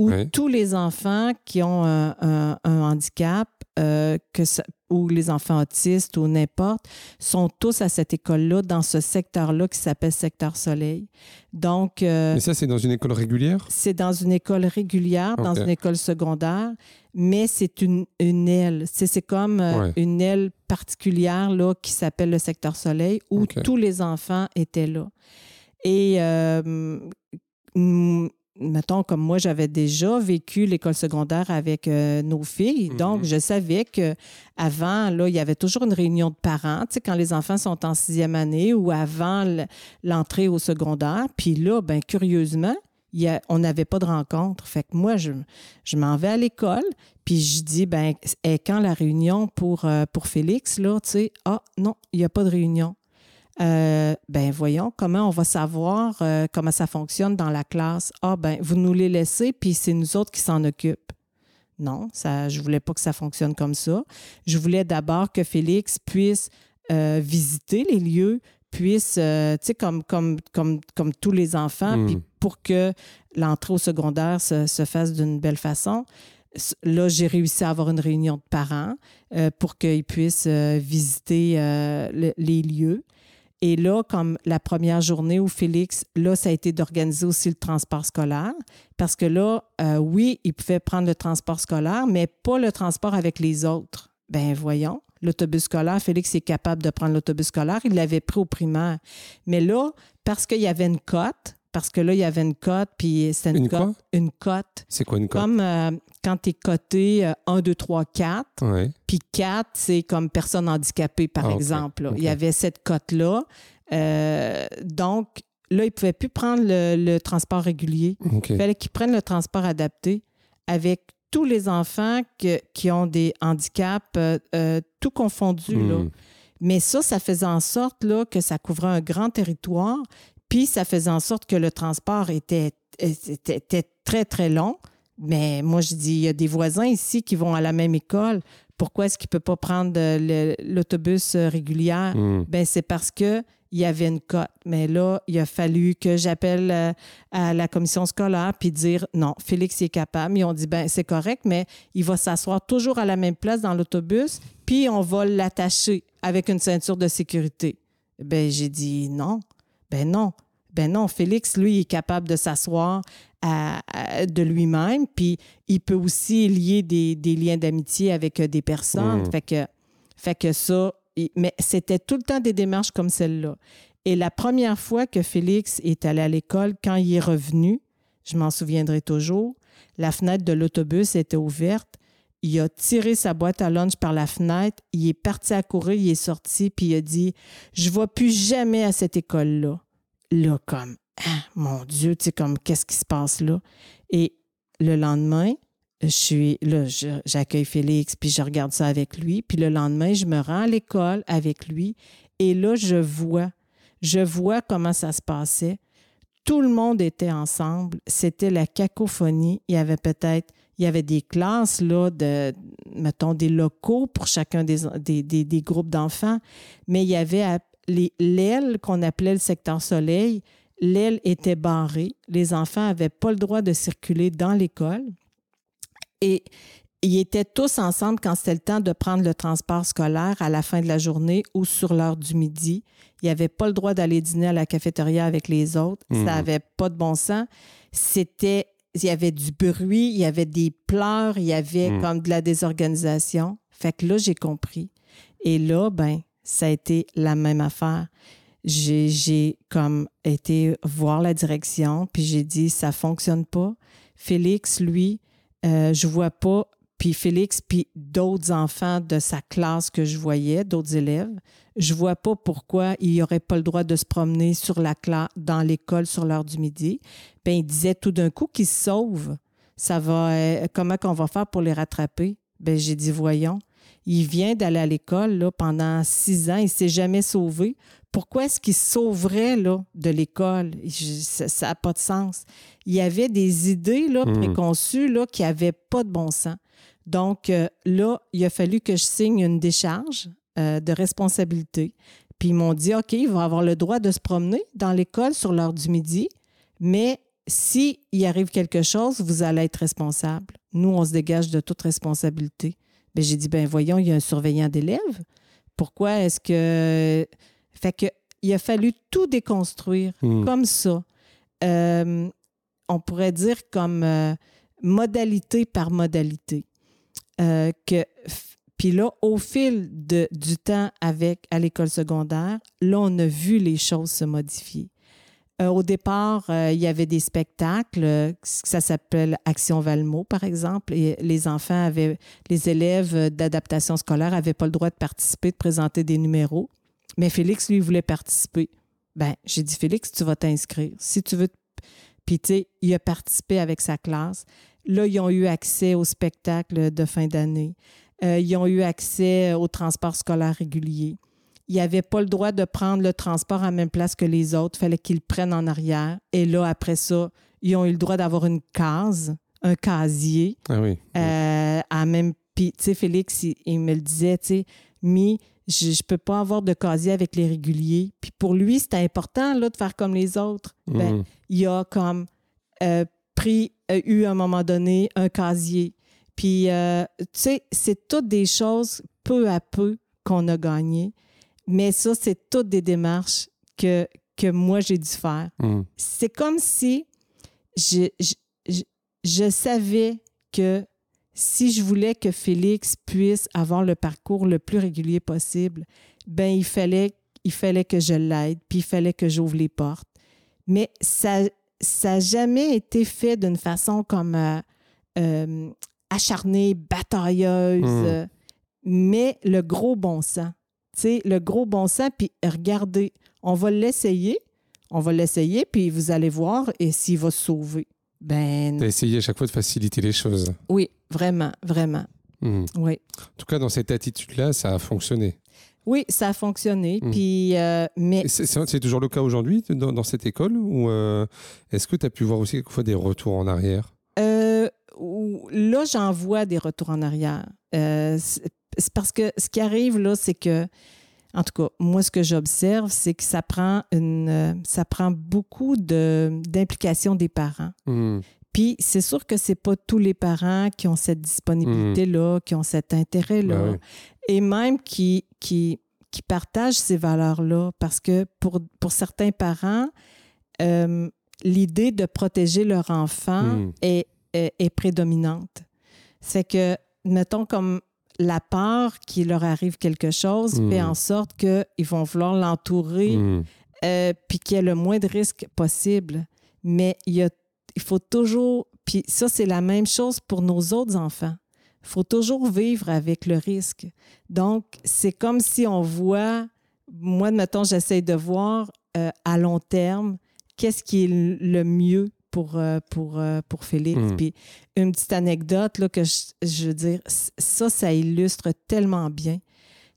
où tous les enfants qui ont un, handicap, euh, que ou les enfants autistes ou n'importe, sont tous à cette école-là, dans ce secteur-là qui s'appelle Secteur Soleil. Donc. Euh, mais ça, c'est dans une école régulière? C'est dans une école régulière, dans une école secondaire, mais c'est une, une aile. C'est comme euh, une aile particulière là, qui s'appelle le Secteur Soleil, où tous les enfants étaient là. Et mettons, comme moi, j'avais déjà vécu l'école secondaire avec euh, nos filles. Donc, mhm. je savais qu'avant, là, il y avait toujours une réunion de parents, tu sais, quand les enfants sont en sixième année ou avant l'entrée au secondaire. Puis là, ben curieusement, il y a, on n'avait pas de rencontre. Fait que moi, je, je m'en vais à l'école, puis je dis, ben, et quand la réunion pour, euh, pour Félix, là, tu sais, ah, non, il n'y a pas de réunion. Euh, ben voyons, comment on va savoir euh, comment ça fonctionne dans la classe? Ah, ben, vous nous les laissez, puis c'est nous autres qui s'en occupent. Non, ça, je voulais pas que ça fonctionne comme ça. Je voulais d'abord que Félix puisse euh, visiter les lieux, puisse, tu sais, comme, comme, comme, comme tous les enfants, hmm. puis pour que l'entrée au secondaire se, se fasse d'une belle façon. Là, j'ai réussi à avoir une réunion de parents pour qu'ils puissent visiter les lieux. Et là, comme la première journée où Félix, là, ça a été d'organiser aussi le transport scolaire, parce que là, euh, oui, il pouvait prendre le transport scolaire, mais pas le transport avec les autres. Ben voyons, l'autobus scolaire, Félix est capable de prendre l'autobus scolaire, il l'avait pris au primaire. Mais là, parce qu'il y avait une cote, parce que là, il y avait une cote, puis c'était une, cote. Une cote. C'est quoi une cote? Comme euh, quand tu es coté 1, 2, 3, 4. Puis 4, c'est comme personne handicapée, par ah, exemple. Il y avait cette cote-là. Euh, donc, là, il ne pouvait plus prendre le, transport régulier. Il fallait qu'il prenne le transport adapté avec tous les enfants qui ont des handicaps, euh, tout confondu. Là. Hmm. Mais ça, ça faisait en sorte là, que ça couvrait un grand territoire. Puis ça faisait en sorte que le transport était, était, très, très long. Mais moi, je dis, il y a des voisins ici qui vont à la même école. Pourquoi est-ce qu'il ne peut pas prendre l'autobus euh, régulier? Hmm. Ben, c'est parce que il y avait une cote. Mais là, il a fallu que j'appelle euh, à la commission scolaire puis dire non, Félix est capable. Ils ont dit ben c'est correct, mais il va s'asseoir toujours à la même place dans l'autobus, puis on va l'attacher avec une ceinture de sécurité. Ben j'ai dit non. Ben non. Ben non, Félix, lui, est capable de s'asseoir de lui-même, puis il peut aussi lier des, liens d'amitié avec euh, des personnes. Mm. Fait, que, fait que ça, mais c'était tout le temps des démarches comme celle-là. Et la première fois que Félix est allé à l'école, quand il est revenu, je m'en souviendrai toujours, la fenêtre de l'autobus était ouverte. Il a tiré sa boîte à lunch par la fenêtre, il est parti à courir, il est sorti, puis il a dit Je ne vais plus jamais à cette école-là là, comme, ah, mon Dieu, tu sais, comme, qu'est-ce qui se passe là? Et le lendemain, je suis là, j'accueille Félix, puis je regarde ça avec lui. Puis le lendemain, je me rends à l'école avec lui. Et là, je vois, je vois comment ça se passait. Tout le monde était ensemble. C'était la cacophonie. Il y avait peut-être, il y avait des classes, là, de, mettons, des locaux pour chacun des, des, groupes d'enfants. Mais il y avait à- l'aile qu'on appelait le secteur soleil. L'aile était barrée. Les enfants n'avaient pas le droit de circuler dans l'école. Et ils étaient tous ensemble quand c'était le temps de prendre le transport scolaire à la fin de la journée ou sur l'heure du midi. Ils n'avaient pas le droit d'aller dîner à la cafétéria avec les autres. Mhm. Ça n'avait pas de bon sens. C'était, il y avait du bruit, il y avait des pleurs, il y avait Mhm. comme de la désorganisation. Fait que là, j'ai compris. Et là, ben, ça a été la même affaire. J'ai, comme été voir la direction, puis j'ai dit, ça fonctionne pas. Félix, lui, euh, je vois pas, puis Félix, puis d'autres enfants de sa classe que je voyais, d'autres élèves, je vois pas pourquoi il n'y aurait pas le droit de se promener sur la dans l'école sur l'heure du midi. Ben, il disait tout d'un coup qu'ils se sauvent. Ça va, euh, comment qu'on va faire pour les rattraper? Ben, j'ai dit, voyons. Il vient d'aller à l'école là, pendant six ans, il ne s'est jamais sauvé. Pourquoi est-ce qu'il se sauverait là, de l'école? Ça n'a pas de sens. Il y avait des idées là, Mhm. préconçues là, qui n'avaient pas de bon sens. Donc euh, là, il a fallu que je signe une décharge euh, de responsabilité. Puis ils m'ont dit, OK, il va avoir le droit de se promener dans l'école sur l'heure du midi, mais si il arrive quelque chose, vous allez être responsable. Nous, on se dégage de toute responsabilité. Ben, j'ai dit, ben voyons, il y a un surveillant d'élèves. Pourquoi est-ce que... Fait que il a fallu tout déconstruire Mhm. comme ça. Euh, on pourrait dire comme euh, modalité par modalité. Euh, que, puis là, au fil de, du temps avec à l'école secondaire, là, on a vu les choses se modifier. Euh, au départ, euh, il y avait des spectacles, euh, ça s'appelle Action Valmo, par exemple, et les enfants avaient, les élèves d'adaptation scolaire n'avaient pas le droit de participer, de présenter des numéros. Mais Félix, lui, voulait participer. Ben, j'ai dit, Félix, tu vas t'inscrire. Si tu veux. Puis, tu il a participé avec sa classe. Là, ils ont eu accès au spectacle de fin d'année. Ils ont eu accès au transport scolaire régulier. Ils n'avaient pas le droit de prendre le transport à la même place que les autres. Il fallait qu'ils le prennent en arrière. Et là, après ça, ils ont eu le droit d'avoir une case, un casier. Ah oui. Euh, à même. Puis, tu sais, Félix, il, il me le disait, tu sais, Mi, je ne peux pas avoir de casier avec les réguliers. Puis pour lui, c'était important là, de faire comme les autres. Ben, Mhm. il a comme euh, pris, euh, eu à un moment donné un casier. Puis, euh, tu sais, c'est toutes des choses peu à peu qu'on a gagnées. Mais ça, c'est toutes des démarches que, que moi, j'ai dû faire Mhm. c'est comme si je, je, je- je savais que si je voulais que Félix puisse avoir le parcours le plus régulier possible, ben il fallait, il fallait que je l'aide, puis il fallait que j'ouvre les portes. Mais ça ça n'a jamais été fait d'une façon comme euh, euh, acharnée, batailleuse, Mm. euh, mais le gros bon sens. Sais, le gros bon sens, puis regardez, on va l'essayer, on va l'essayer, puis vous allez voir, et s'il va sauver. Ben T'as essayé à chaque fois de faciliter les choses. oui, vraiment, vraiment. Mhm. Oui. En tout cas, dans cette attitude-là, ça a fonctionné. Oui, ça a fonctionné. Mm. Puis, euh, mais C'est toujours le cas aujourd'hui dans, dans cette école ou euh, est-ce que tu as pu voir aussi quelquefois des retours en arrière? Euh, là, j'en vois des retours en arrière. C'est parce que ce qui arrive là, c'est que, en tout cas, moi, ce que j'observe, c'est que ça prend une, euh, ça prend beaucoup de d'implication des parents. Mhm. Puis c'est sûr que c'est pas tous les parents qui ont cette disponibilité-là, qui ont cet intérêt-là, oui. et même qui, qui, qui partagent ces valeurs-là. Parce que pour, pour certains parents, euh, l'idée de protéger leur enfant est, est, est prédominante. C'est que, mettons, comme la peur qu'il leur arrive quelque chose Mhm. fait en sorte qu'ils vont vouloir l'entourer euh, puis qu'il y ait le moins de risques possible. Mais il, y a- il faut toujours, puis ça, c'est la même chose pour nos autres enfants. Il faut toujours vivre avec le risque. Donc, c'est comme si on voit, moi, mettons, j'essaie de voir euh, à long terme qu'est-ce qui est le mieux pour, euh, pour, euh, pour Félix. Mm. Puis une petite anecdote là, que je, je veux dire, ça, ça illustre tellement bien.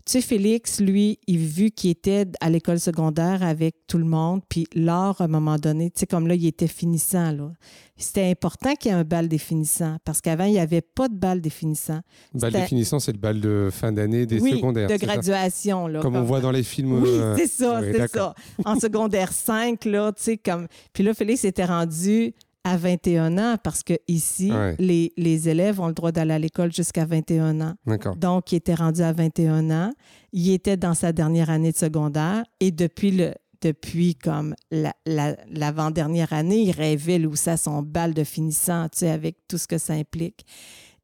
Tu sais, Félix, lui, il vu qu'il était à l'école secondaire avec tout le monde, puis l'art, à un moment donné, tu sais, comme là, il était finissant, là. C'était important qu'il y ait un bal des finissants, parce qu'avant, il n'y avait pas de bal des finissants. Bal définissant, c'est le bal de fin d'année des oui, secondaires. de graduation, là. Comme on voit dans les films. oui, euh, c'est ça, oui, c'est ça. En secondaire 5, là, tu sais, comme. Puis là, Félix était rendu à 21 ans parce que ici, Ouais. les, les élèves ont le droit d'aller à l'école jusqu'à 21 ans. Donc, il était rendu à 21 ans. Il était dans sa dernière année de secondaire et depuis le depuis comme la- la- l'avant-dernière année, il rêvait lui à son bal de finissant, tu sais, avec tout ce que ça implique.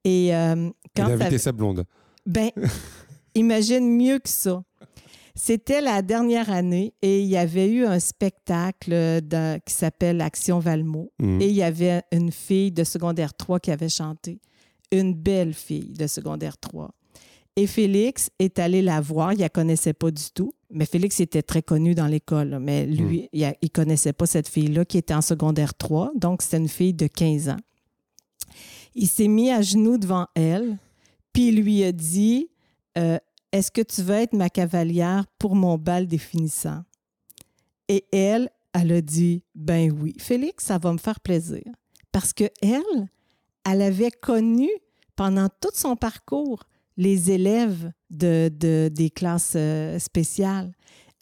Et euh, Il quand a ça- invité sa blonde. ben, imagine mieux que ça. C'était la dernière année et il y avait eu un spectacle de- qui s'appelle Action Valmont. Mhm. Et il y avait une fille de secondaire 3 qui avait chanté. Une belle fille de secondaire 3. Et Félix est allé la voir. Il ne la connaissait pas du tout. Mais Félix était très connu dans l'école. Mais lui, il ne connaissait pas cette fille-là qui était en secondaire 3. Donc, c'était une fille de 15 ans. Il s'est mis à genoux devant elle. Puis il lui a dit euh, Est-ce que tu veux être ma cavalière pour mon bal définissant Et elle, elle a dit Ben oui, Félix, ça va me faire plaisir. Parce que elle, elle avait connu pendant tout son parcours les élèves de, de- des classes euh, spéciales.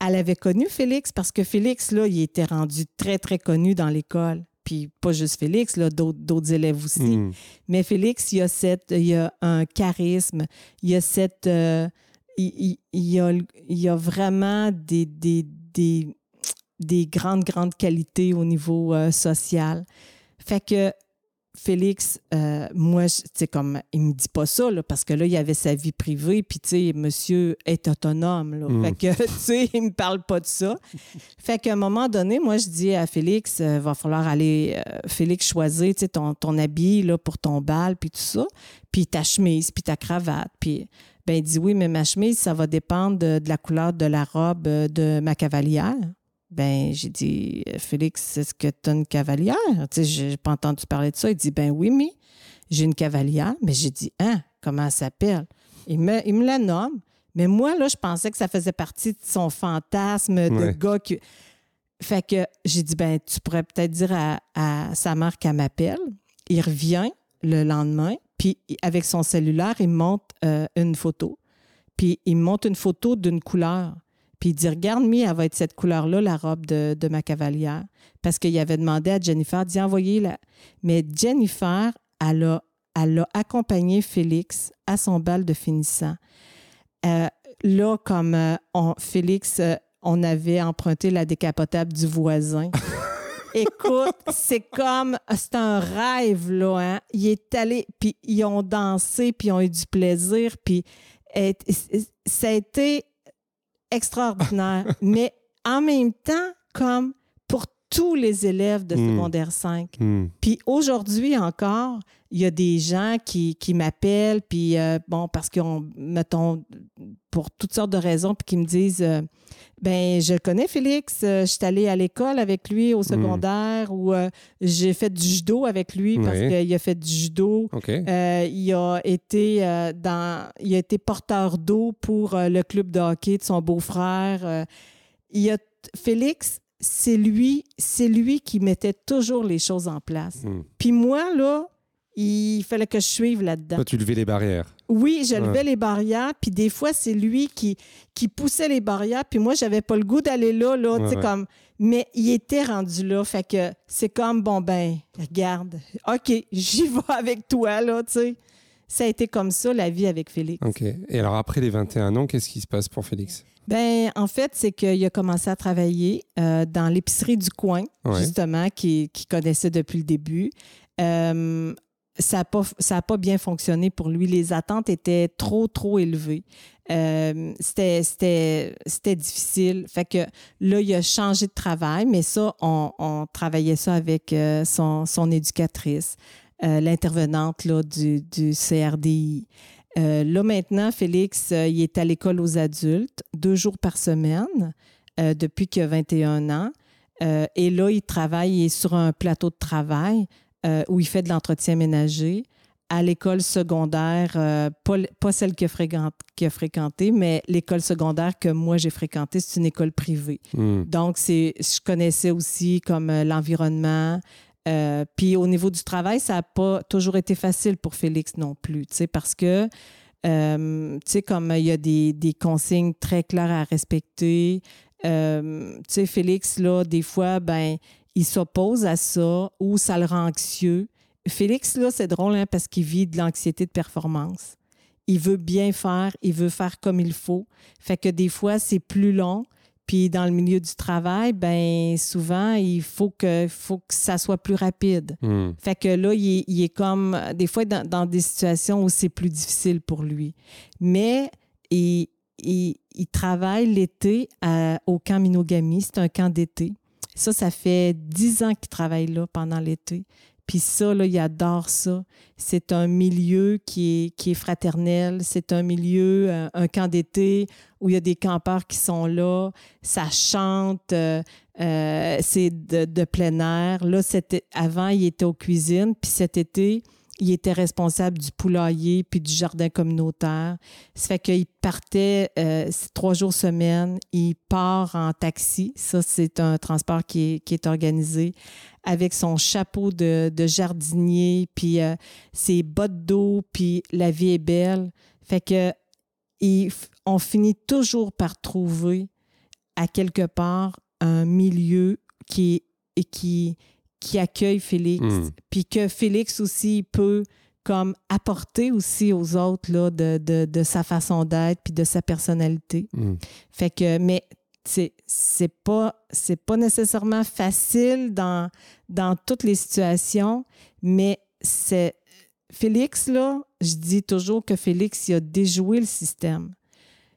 Elle avait connu Félix parce que Félix, là, il était rendu très, très connu dans l'école. Puis pas juste Félix, là, d'autres, d'autres élèves aussi. Mhm. Mais Félix, il y a, cette, il y a un charisme, il y a cette. euh, il, y a, il y a vraiment des, des, des, des grandes, grandes qualités au niveau euh, social. Fait que Félix, euh, moi, sais, comme, il me dit pas ça, là, parce que là, il avait sa vie privée, puis, tu sais, monsieur est autonome, là. Mm. Fait que, tu sais, il me parle pas de ça. Fait qu'à un moment donné, moi, je dis à Félix, euh, va falloir aller, euh, Félix, choisir, tu sais, ton, ton habit, là, pour ton bal, puis tout ça, puis ta chemise, puis ta cravate, puis... Ben, il dit oui, mais ma chemise, ça va dépendre de, de la couleur de la robe euh, de ma cavalière. Ben, j'ai dit, Félix, est-ce que tu as une cavalière? Tu sais, j'ai pas entendu parler de ça. Il dit, ben oui, mais j'ai une cavalière. Mais j'ai dit, hein, comment elle s'appelle? Il me, il me la nomme. Mais moi, là, je pensais que ça faisait partie de son fantasme de Ouais. gars qui. Fait que j'ai dit, ben, tu pourrais peut-être dire à, à sa mère qu'elle m'appelle. Il revient le lendemain, puis avec son cellulaire, il me montre euh, une photo. Puis il me montre une photo d'une couleur. Puis il dit Regarde, Mi, elle va être cette couleur-là, la robe de, de ma cavalière. Parce qu'il avait demandé à Jennifer d'y envoyer la. Mais Jennifer, elle a, elle a accompagné Félix à son bal de finissant. Euh, là, comme euh, on- Félix, euh, on avait emprunté la décapotable du voisin. Écoute, c'est comme, c'est un rêve, là. Hein? Il est allé, puis ils ont dansé, puis ils ont eu du plaisir, puis et- et- ça a été extraordinaire. Mais en même temps, comme pour tous les élèves de Mm. secondaire 5. Mhm. Puis aujourd'hui encore, il y a des gens qui, qui m'appellent, puis euh, bon, parce qu'on, mettons, pour toutes sortes de raisons, puis qui me disent euh, ben je connais, Félix, euh, je suis allée à l'école avec lui au secondaire, ou euh, j'ai fait du judo avec lui parce Oui. qu'il a fait du judo. Euh, il a été euh, dans, il a été porteur d'eau pour le club de hockey de son beau-frère. Il a Félix, c'est lui, c'est lui qui mettait toujours les choses en place. Mhm. Puis moi là, il fallait que je suive là-dedans. Toi, tu levais les barrières. Oui, je levais Ouais. les barrières, puis des fois c'est lui qui qui poussait les barrières, puis moi j'avais pas le goût d'aller là là, Ouais, ouais. comme mais il était rendu là, fait que c'est comme bon ben regarde, OK, j'y vais avec toi là, tu sais. Ça a été comme ça la vie avec Félix. OK. Et alors, après les 21 ans, qu'est-ce qui se passe pour Félix? Ben, en fait, c'est qu'il a commencé à travailler euh, dans l'épicerie du coin, Ouais. justement, qu'il qui connaissait depuis le début. Euh, ça n'a pas, pas bien fonctionné pour lui. Les attentes étaient trop, trop élevées. Euh, c'était, difficile. Fait que là, il a changé de travail, mais ça, on, on travaillait ça avec euh, son, son éducatrice, euh, l'intervenante du, du CRDI. Euh, là, maintenant, Félix, euh, il est à l'école aux adultes deux jours par semaine depuis qu'il a 21 ans. et là, il travaille, il est sur un plateau de travail où il fait de l'entretien ménager à l'école secondaire, pas, celle qu'il a, fréquentée, mais l'école secondaire que moi j'ai fréquentée, c'est une école privée. Hmm. Donc, c'est, je connaissais aussi comme l'environnement, euh, puis au niveau du travail, ça n'a pas toujours été facile pour Félix non plus, parce que, euh, tu sais, comme il y a des, consignes très claires à respecter, euh, tu sais, Félix, là, des fois, ben, il s'oppose à ça ou ça le rend anxieux. Félix, là, c'est drôle hein, parce qu'il vit de l'anxiété de performance. Il veut bien faire, il veut faire comme il faut. Fait que des fois, c'est plus long. Puis dans le milieu du travail, ben souvent, il faut que, faut que ça soit plus rapide. Hmm. Fait que là, il est, comme, des fois, dans, des situations où c'est plus difficile pour lui. Mais il, il, travaille l'été au camp Minogami. C'est un camp d'été. Ça, ça fait dix ans qu'il travaille là pendant l'été. Puis ça, là, il adore ça. C'est un milieu qui est, fraternel. C'est un milieu, euh, un camp d'été où il y a des campeurs qui sont là. Ça chante. Euh, euh, c'est de, de, plein air. Là, avant, il était aux cuisines. Puis cet été, il était responsable du poulailler puis du jardin communautaire. Ça fait qu'il partait euh, trois jours semaine. Il part en taxi. Ça, c'est un transport qui est, organisé avec son chapeau de, jardinier, puis euh, ses bottes d'eau, puis la vie est belle. Fait que on finit toujours par trouver à quelque part un milieu qui, qui, qui accueille Félix, hmm. puis que Félix aussi peut comme apporter aussi aux autres là, de, de, sa façon d'être puis de sa personnalité. Hmm. Fait que, mais c'est, c'est pas c'est pas nécessairement facile dans, dans toutes les situations, mais c'est Félix, là, je dis toujours que Félix, il a déjoué le système.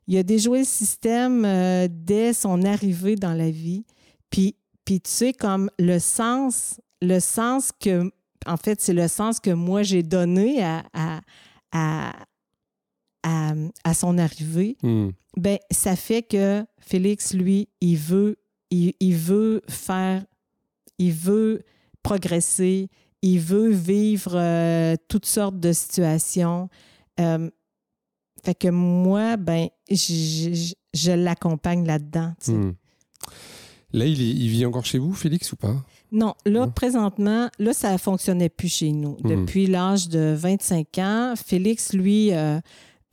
Il a déjoué le système euh, dès son arrivée dans la vie. Puis puis tu sais, comme le sens, le sens que, en fait, c'est le sens que moi j'ai donné à, à, à, son arrivée, hmm. ben, ça fait que Félix, lui, il veut, il, veut faire, il veut progresser, il veut vivre euh, toutes sortes de situations. Euh, fait que moi, ben, je, l'accompagne là-dedans. Tu sais. Hmm. Là, il, vit encore chez vous, Félix, ou pas? Non, là, présentement, là, ça ne fonctionnait plus chez nous. Hmm. Depuis l'âge de 25 ans, Félix, lui, euh,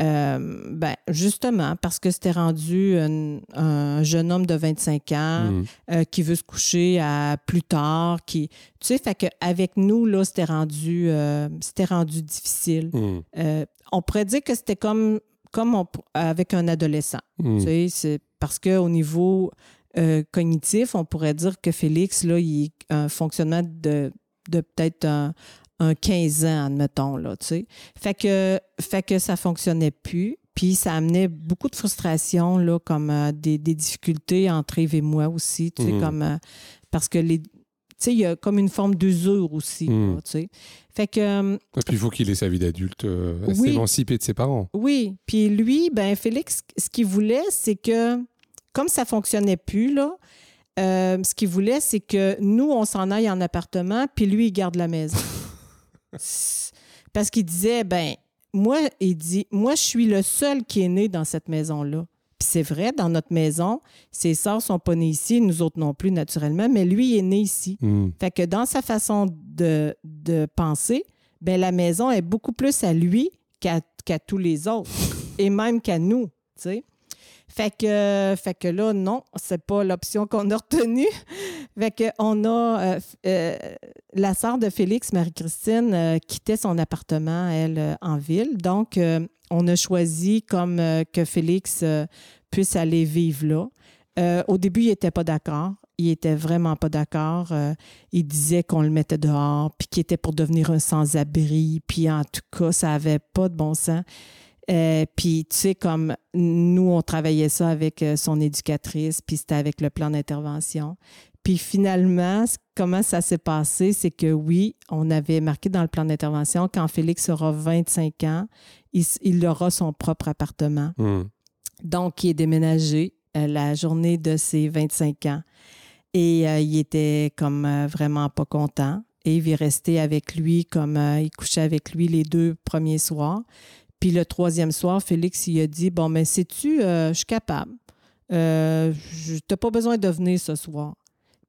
euh, ben, justement, parce que c'était rendu un, jeune homme de 25 ans hmm. euh, qui veut se coucher à plus tard, qui, tu sais, fait qu'avec nous, là, c'était rendu, c'était rendu difficile. Hmm. on pourrait dire que c'était comme, comme avec un adolescent. Tu sais, c'est parce qu'au niveau euh, cognitif, on pourrait dire que Félix, là, il a un fonctionnement de, de peut-être un, 15 ans, admettons, là, tu sais. Fait que, fait que ça fonctionnait plus. Puis ça amenait beaucoup de frustration, là, comme euh, des, difficultés entre Yves et moi aussi, tu sais, mmh. comme... Euh, parce que les... Tu sais, il y a comme une forme d'usure aussi, mmh. tu sais. Fait que... Et puis il faut qu'il ait sa vie d'adulte, s'émanciper de ses parents. Oui. Puis lui, ben Félix, ce qu'il voulait, c'est que comme ça fonctionnait plus, là, euh, ce qu'il voulait, c'est que nous, on s'en aille en appartement, puis lui, il garde la maison. Parce qu'il disait, ben, moi, il dit, moi, je suis le seul qui est né dans cette maison-là. Puis c'est vrai, dans notre maison, ses sœurs sont pas nées ici, nous autres non plus, naturellement, mais lui, il est né ici. Hmm. Fait que dans sa façon de, penser, ben, la maison est beaucoup plus à lui qu'à tous les autres, et même qu'à nous, tu sais. Fait que, fait là, non, c'est pas l'option qu'on a retenue. fait que on a euh, euh, la sœur de Félix, Marie-Christine, euh, quittait son appartement, elle, en ville. Donc, on a choisi comme que Félix puisse aller vivre là. au début, il n'était pas d'accord. Il était vraiment pas d'accord. il disait qu'on le mettait dehors, puis qu'il était pour devenir un sans-abri. Puis en tout cas, ça n'avait pas de bon sens. Euh, puis, tu sais, comme nous, on travaillait ça avec euh, son éducatrice, puis c'était avec le plan d'intervention. Puis finalement, comment ça s'est passé, c'est que oui, on avait marqué dans le plan d'intervention, quand Félix aura 25 ans, il, aura son propre appartement. Hmm. Donc, il est déménagé euh, la journée de ses 25 ans. Et il était comme vraiment pas content. Et il est resté avec lui comme il couchait avec lui les deux premiers soirs. Puis le troisième soir, Félix, il a dit Bon, mais sais-tu, je suis capable. Euh, tu n'as pas besoin de venir ce soir.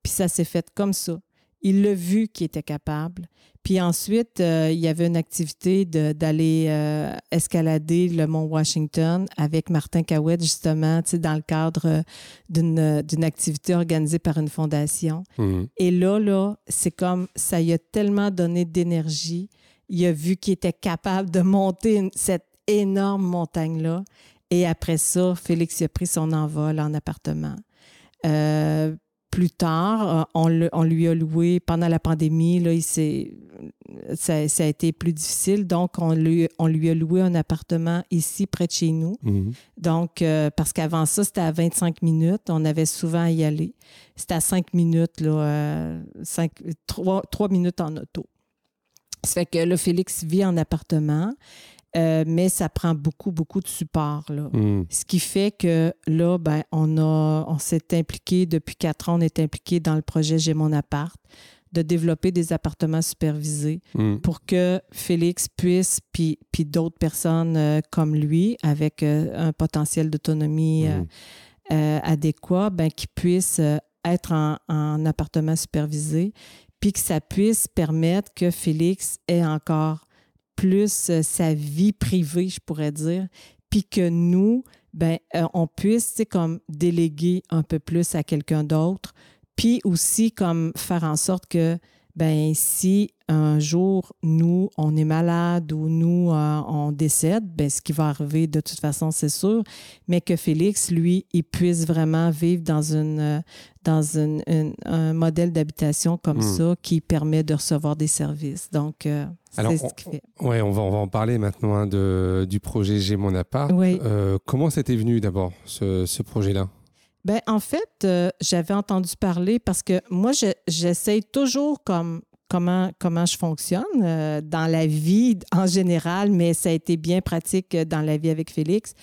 Puis ça s'est fait comme ça. Il l'a vu qu'il était capable. Puis ensuite, euh, il y avait une activité d'aller euh, escalader le mont Washington avec Martin Cahouette, justement, dans le cadre d'une activité organisée par une fondation. Mmh. Et là, là, c'est comme ça lui a tellement donné d'énergie. Il a vu qu'il était capable de monter cette énorme montagne-là. Et après ça, Félix a pris son envol en appartement. Euh, plus tard, euh, on, lui a loué pendant la pandémie. Là, il ça, a été plus difficile. Donc, on lui, on lui a loué un appartement ici, près de chez nous. Mhm. Donc, euh, parce qu'avant ça, c'était à 25 minutes. On avait souvent à y aller. C'était à 5 minutes, là, 5, 3, 3 minutes en auto. Ça fait que là, Félix vit en appartement. Euh, mais ça prend beaucoup, beaucoup de support. Là. Hmm. Ce qui fait que là, ben, on, a, on s'est impliqué, depuis quatre ans, on est impliqué dans le projet J'ai mon appart, de développer des appartements supervisés hmm. pour que Félix puisse, puis, puis d'autres personnes euh, comme lui, avec euh, un potentiel d'autonomie hmm. adéquat, ben, qui puissent être en, en appartement supervisé, puis que ça puisse permettre que Félix ait encore plus euh, sa vie privée, je pourrais dire, puis que nous, ben, euh, on puisse, comme déléguer un peu plus à quelqu'un d'autre, puis aussi comme faire en sorte que, ben, si un jour, nous, on est malade ou nous, euh, on décède, ben, ce qui va arriver de toute façon, c'est sûr, mais que Félix, lui, il puisse vraiment vivre dans, une, dans un modèle d'habitation comme hmm. ça qui permet de recevoir des services. Donc, alors, on, Ouais, on va, on va en parler maintenant hein, de, du projet J'ai mon appart. Euh, comment c'était venu d'abord, ce, ce projet-là? Ben, en fait, euh, j'avais entendu parler parce que moi, j'essaye toujours comme comment, comment je fonctionne euh, dans la vie en général, mais ça a été bien pratique dans la vie avec Félix.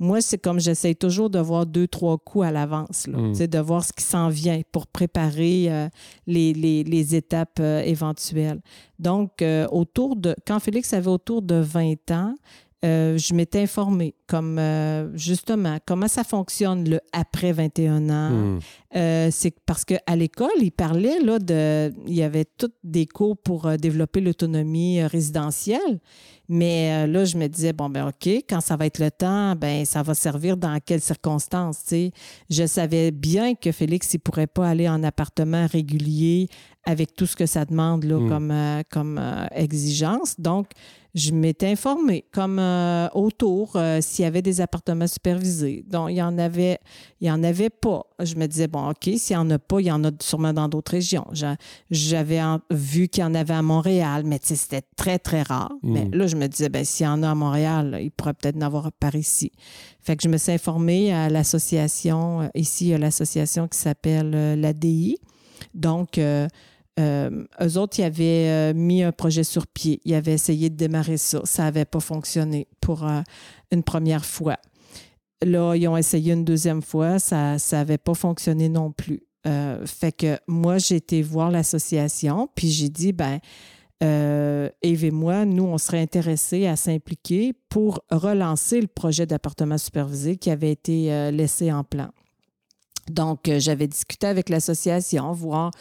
Moi, c'est comme j'essaie toujours de voir deux, trois coups à l'avance, mm. de voir ce qui s'en vient pour préparer euh, les, les, étapes euh, éventuelles. Donc, euh, autour de, quand Félix avait autour de 20 ans, je m'étais informée, comme justement, comment ça fonctionne le après 21 ans. Mm. c'est parce qu'à l'école, il parlait là, de. Il y avait toutes des cours pour développer l'autonomie résidentielle. Mais euh, là, je me disais, bon, ben OK, quand ça va être le temps, ben ça va servir dans quelles circonstances, tu sais. Je savais bien que Félix, il pourrait pas aller en appartement régulier avec tout ce que ça demande là, mm. comme, euh, comme euh, exigence. Donc, je m'étais informée comme euh, autour s'il y avait des appartements supervisés. Donc, il y en avait, il y en avait pas. Je me disais, bon, OK, s'il n'y en a pas, il y en a sûrement dans d'autres régions. J'avais vu qu'il y en avait à Montréal, mais c'était très, très rare. Mm. Mais là, je me disais, ben s'il y en a à Montréal, il pourrait peut-être en avoir par ici. Fait que je me suis informée à l'association, ici, il y a l'association qui s'appelle l'ADI. Donc, euh, eux autres, ils avaient euh, mis un projet sur pied. Ils avaient essayé de démarrer ça. Ça n'avait pas fonctionné pour euh, une première fois. Là, ils ont essayé une deuxième fois. Ça n'avait pas fonctionné non plus. fait que moi, j'ai été voir l'association, puis j'ai dit, ben, Eve et moi, nous, on serait intéressés à s'impliquer pour relancer le projet d'appartement supervisé qui avait été laissé en plan. Donc, j'avais discuté avec l'association, voir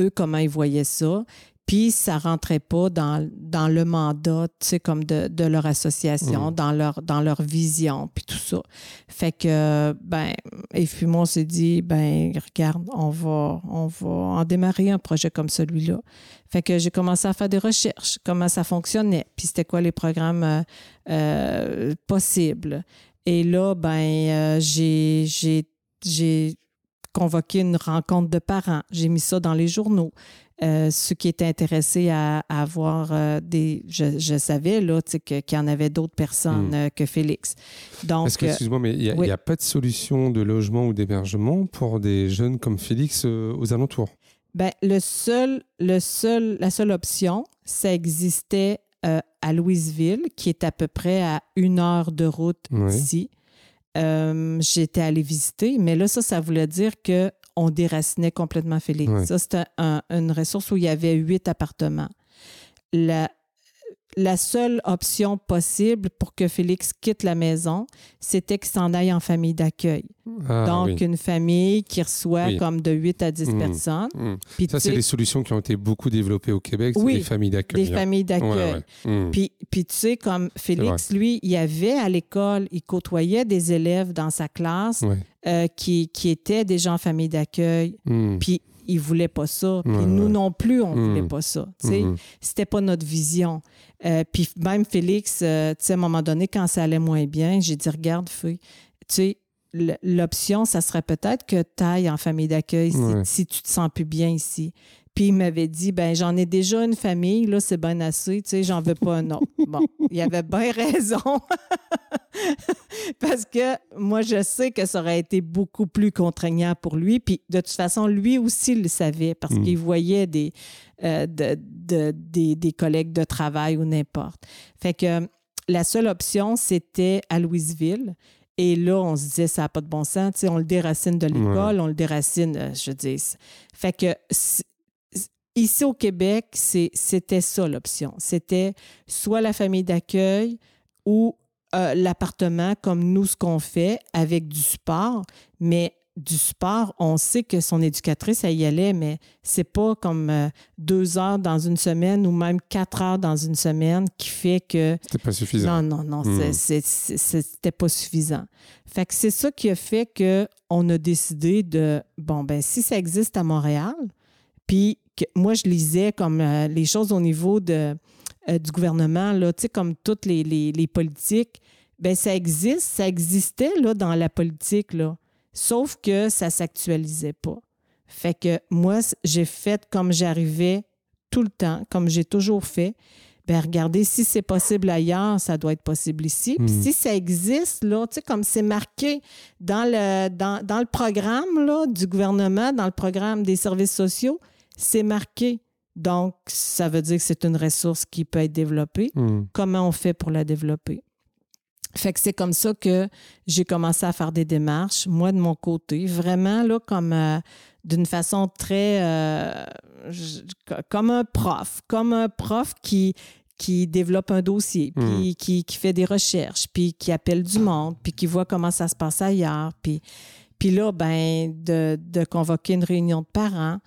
eux, comment ils voyaient ça. Puis ça rentrait pas dans, dans le mandat, tu sais, comme de, leur association, mm. dans, leur, dans leur vision, puis tout ça. Fait que, ben, et puis moi, on s'est dit, ben, regarde, on va, on va en démarrer un projet comme celui-là. Fait que j'ai commencé à faire des recherches, comment ça fonctionnait, puis c'était quoi les programmes euh, euh, possibles. Et là, ben, euh, j'ai, j'ai convoqué une rencontre de parents. J'ai mis ça dans les journaux. Euh, ceux qui étaient intéressés à, avoir euh, des. Je, savais là, qu'il y en avait d'autres personnes hmm. euh, que Félix. Donc, Parce que, excuse-moi, mais il n'y a, pas de solution de logement ou d'hébergement pour des jeunes comme Félix aux alentours? Ben, le seul, le seul, la seule option, ça existait à Louisville, qui est à peu près à une heure de route d'ici. Euh, j'étais allée visiter, mais là, ça, ça voulait dire que on déracinait complètement Félix. Ouais. Ça, c'était un- une ressource où il y avait huit appartements. La, la seule option possible pour que Félix quitte la maison, c'était qu'il s'en aille en famille d'accueil. Ah, Donc, oui. une famille qui reçoit Oui. comme de 8 à 10 Mhm. personnes. Mm. Puis, Ça, c'est des solutions qui ont été beaucoup développées au Québec, Oui, des familles d'accueil. des hein. familles d'accueil. Ouais, ouais. Mm. Puis, puis tu sais, comme Félix, lui, il y avait à l'école, il côtoyait des élèves dans sa classe Ouais. euh, qui, qui étaient déjà en famille d'accueil, puis il voulait pas ça. Puis Ouais, nous non plus, on Mm. voulait pas ça. Mhm. c'était pas notre vision. Euh, puis même Félix, euh, à un moment donné, quand ça allait moins bien, j'ai dit, regarde, fille, tu sais, l'option, ça serait peut-être que tu ailles en famille d'accueil si, Ouais. si tu te sens plus bien ici. Puis il m'avait dit, ben j'en ai déjà une famille, là, c'est bien assez, tu sais, j'en veux pas un autre. Bon, il avait bien raison. Parce que moi, je sais que ça aurait été beaucoup plus contraignant pour lui. Puis de toute façon, lui aussi le savait parce Mm. qu'il voyait des, euh, de- de- des, des collègues de travail ou n'importe. Fait que la seule option, c'était à Louisville. Et là, on se disait, ça n'a pas de bon sens. Tu sais, on le déracine de l'école, on le déracine, euh, je dis. Fait que ici au Québec, c'était ça l'option. C'était soit la famille d'accueil ou euh, l'appartement, comme nous, ce qu'on fait, avec du sport. Mais du sport, on sait que son éducatrice, elle y allait, mais c'est pas comme euh, deux heures dans une semaine ou même quatre heures dans une semaine qui fait que C'était pas suffisant. non, non, non, Hmm. c'était pas suffisant. Fait que c'est ça qui a fait qu'on a décidé de, bon, ben si ça existe à Montréal, puis que moi, je lisais comme euh, les choses au niveau de, euh, du gouvernement, là, comme toutes les, les- les politiques, ben ça existe, ça existait là, dans la politique, là, sauf que ça s'actualisait pas. Fait que moi, j'ai fait comme j'arrivais tout le temps, comme j'ai toujours fait. Ben regardez, si c'est possible ailleurs, ça doit être possible ici. Puis Hmm. si ça existe, là, tu sais, comme c'est marqué dans le, dans, dans le programme là, du gouvernement, dans le programme des services sociaux, c'est marqué. Donc, ça veut dire que c'est une ressource qui peut être développée. Mm. Comment on fait pour la développer? Fait que c'est comme ça que j'ai commencé à faire des démarches, moi de mon côté, vraiment là comme euh, d'une façon très euh, je- comme un prof, comme un prof qui qui développe un dossier, puis qui, qui fait des recherches, puis qui appelle du monde, puis qui voit comment ça se passe ailleurs, puis puis là ben de, de convoquer une réunion de parents,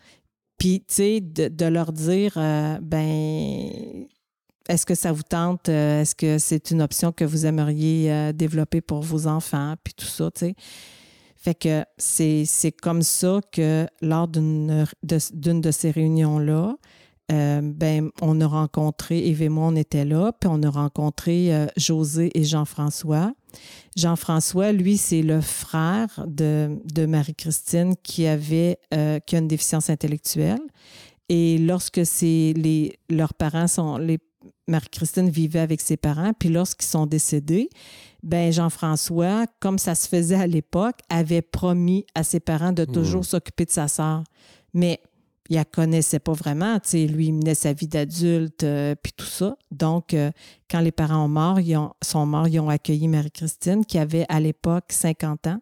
puis tu sais de, leur dire euh, ben est-ce que ça vous tente? Euh, Est-ce que c'est une option que vous aimeriez euh, développer pour vos enfants? Puis tout ça, tu sais. Fait que c'est comme ça que lors d'une de, ces réunions-là, ben, on a rencontré, Yves et moi, on était là, puis on a rencontré José et Jean-François. Jean-François, lui, c'est le frère de, de Marie-Christine qui avait euh, qui a une déficience intellectuelle. Et lorsque c'est les, leurs parents sont, les Marie-Christine vivait avec ses parents, puis lorsqu'ils sont décédés, ben Jean-François, comme ça se faisait à l'époque, avait promis à ses parents de toujours s'occuper de sa sœur. Mais il la connaissait pas vraiment, tu sais, lui, il menait sa vie d'adulte, euh, puis tout ça. Donc, euh, quand les parents ont mort, ils ont, sont morts, ils ont accueilli Marie-Christine, qui avait à l'époque 50 ans.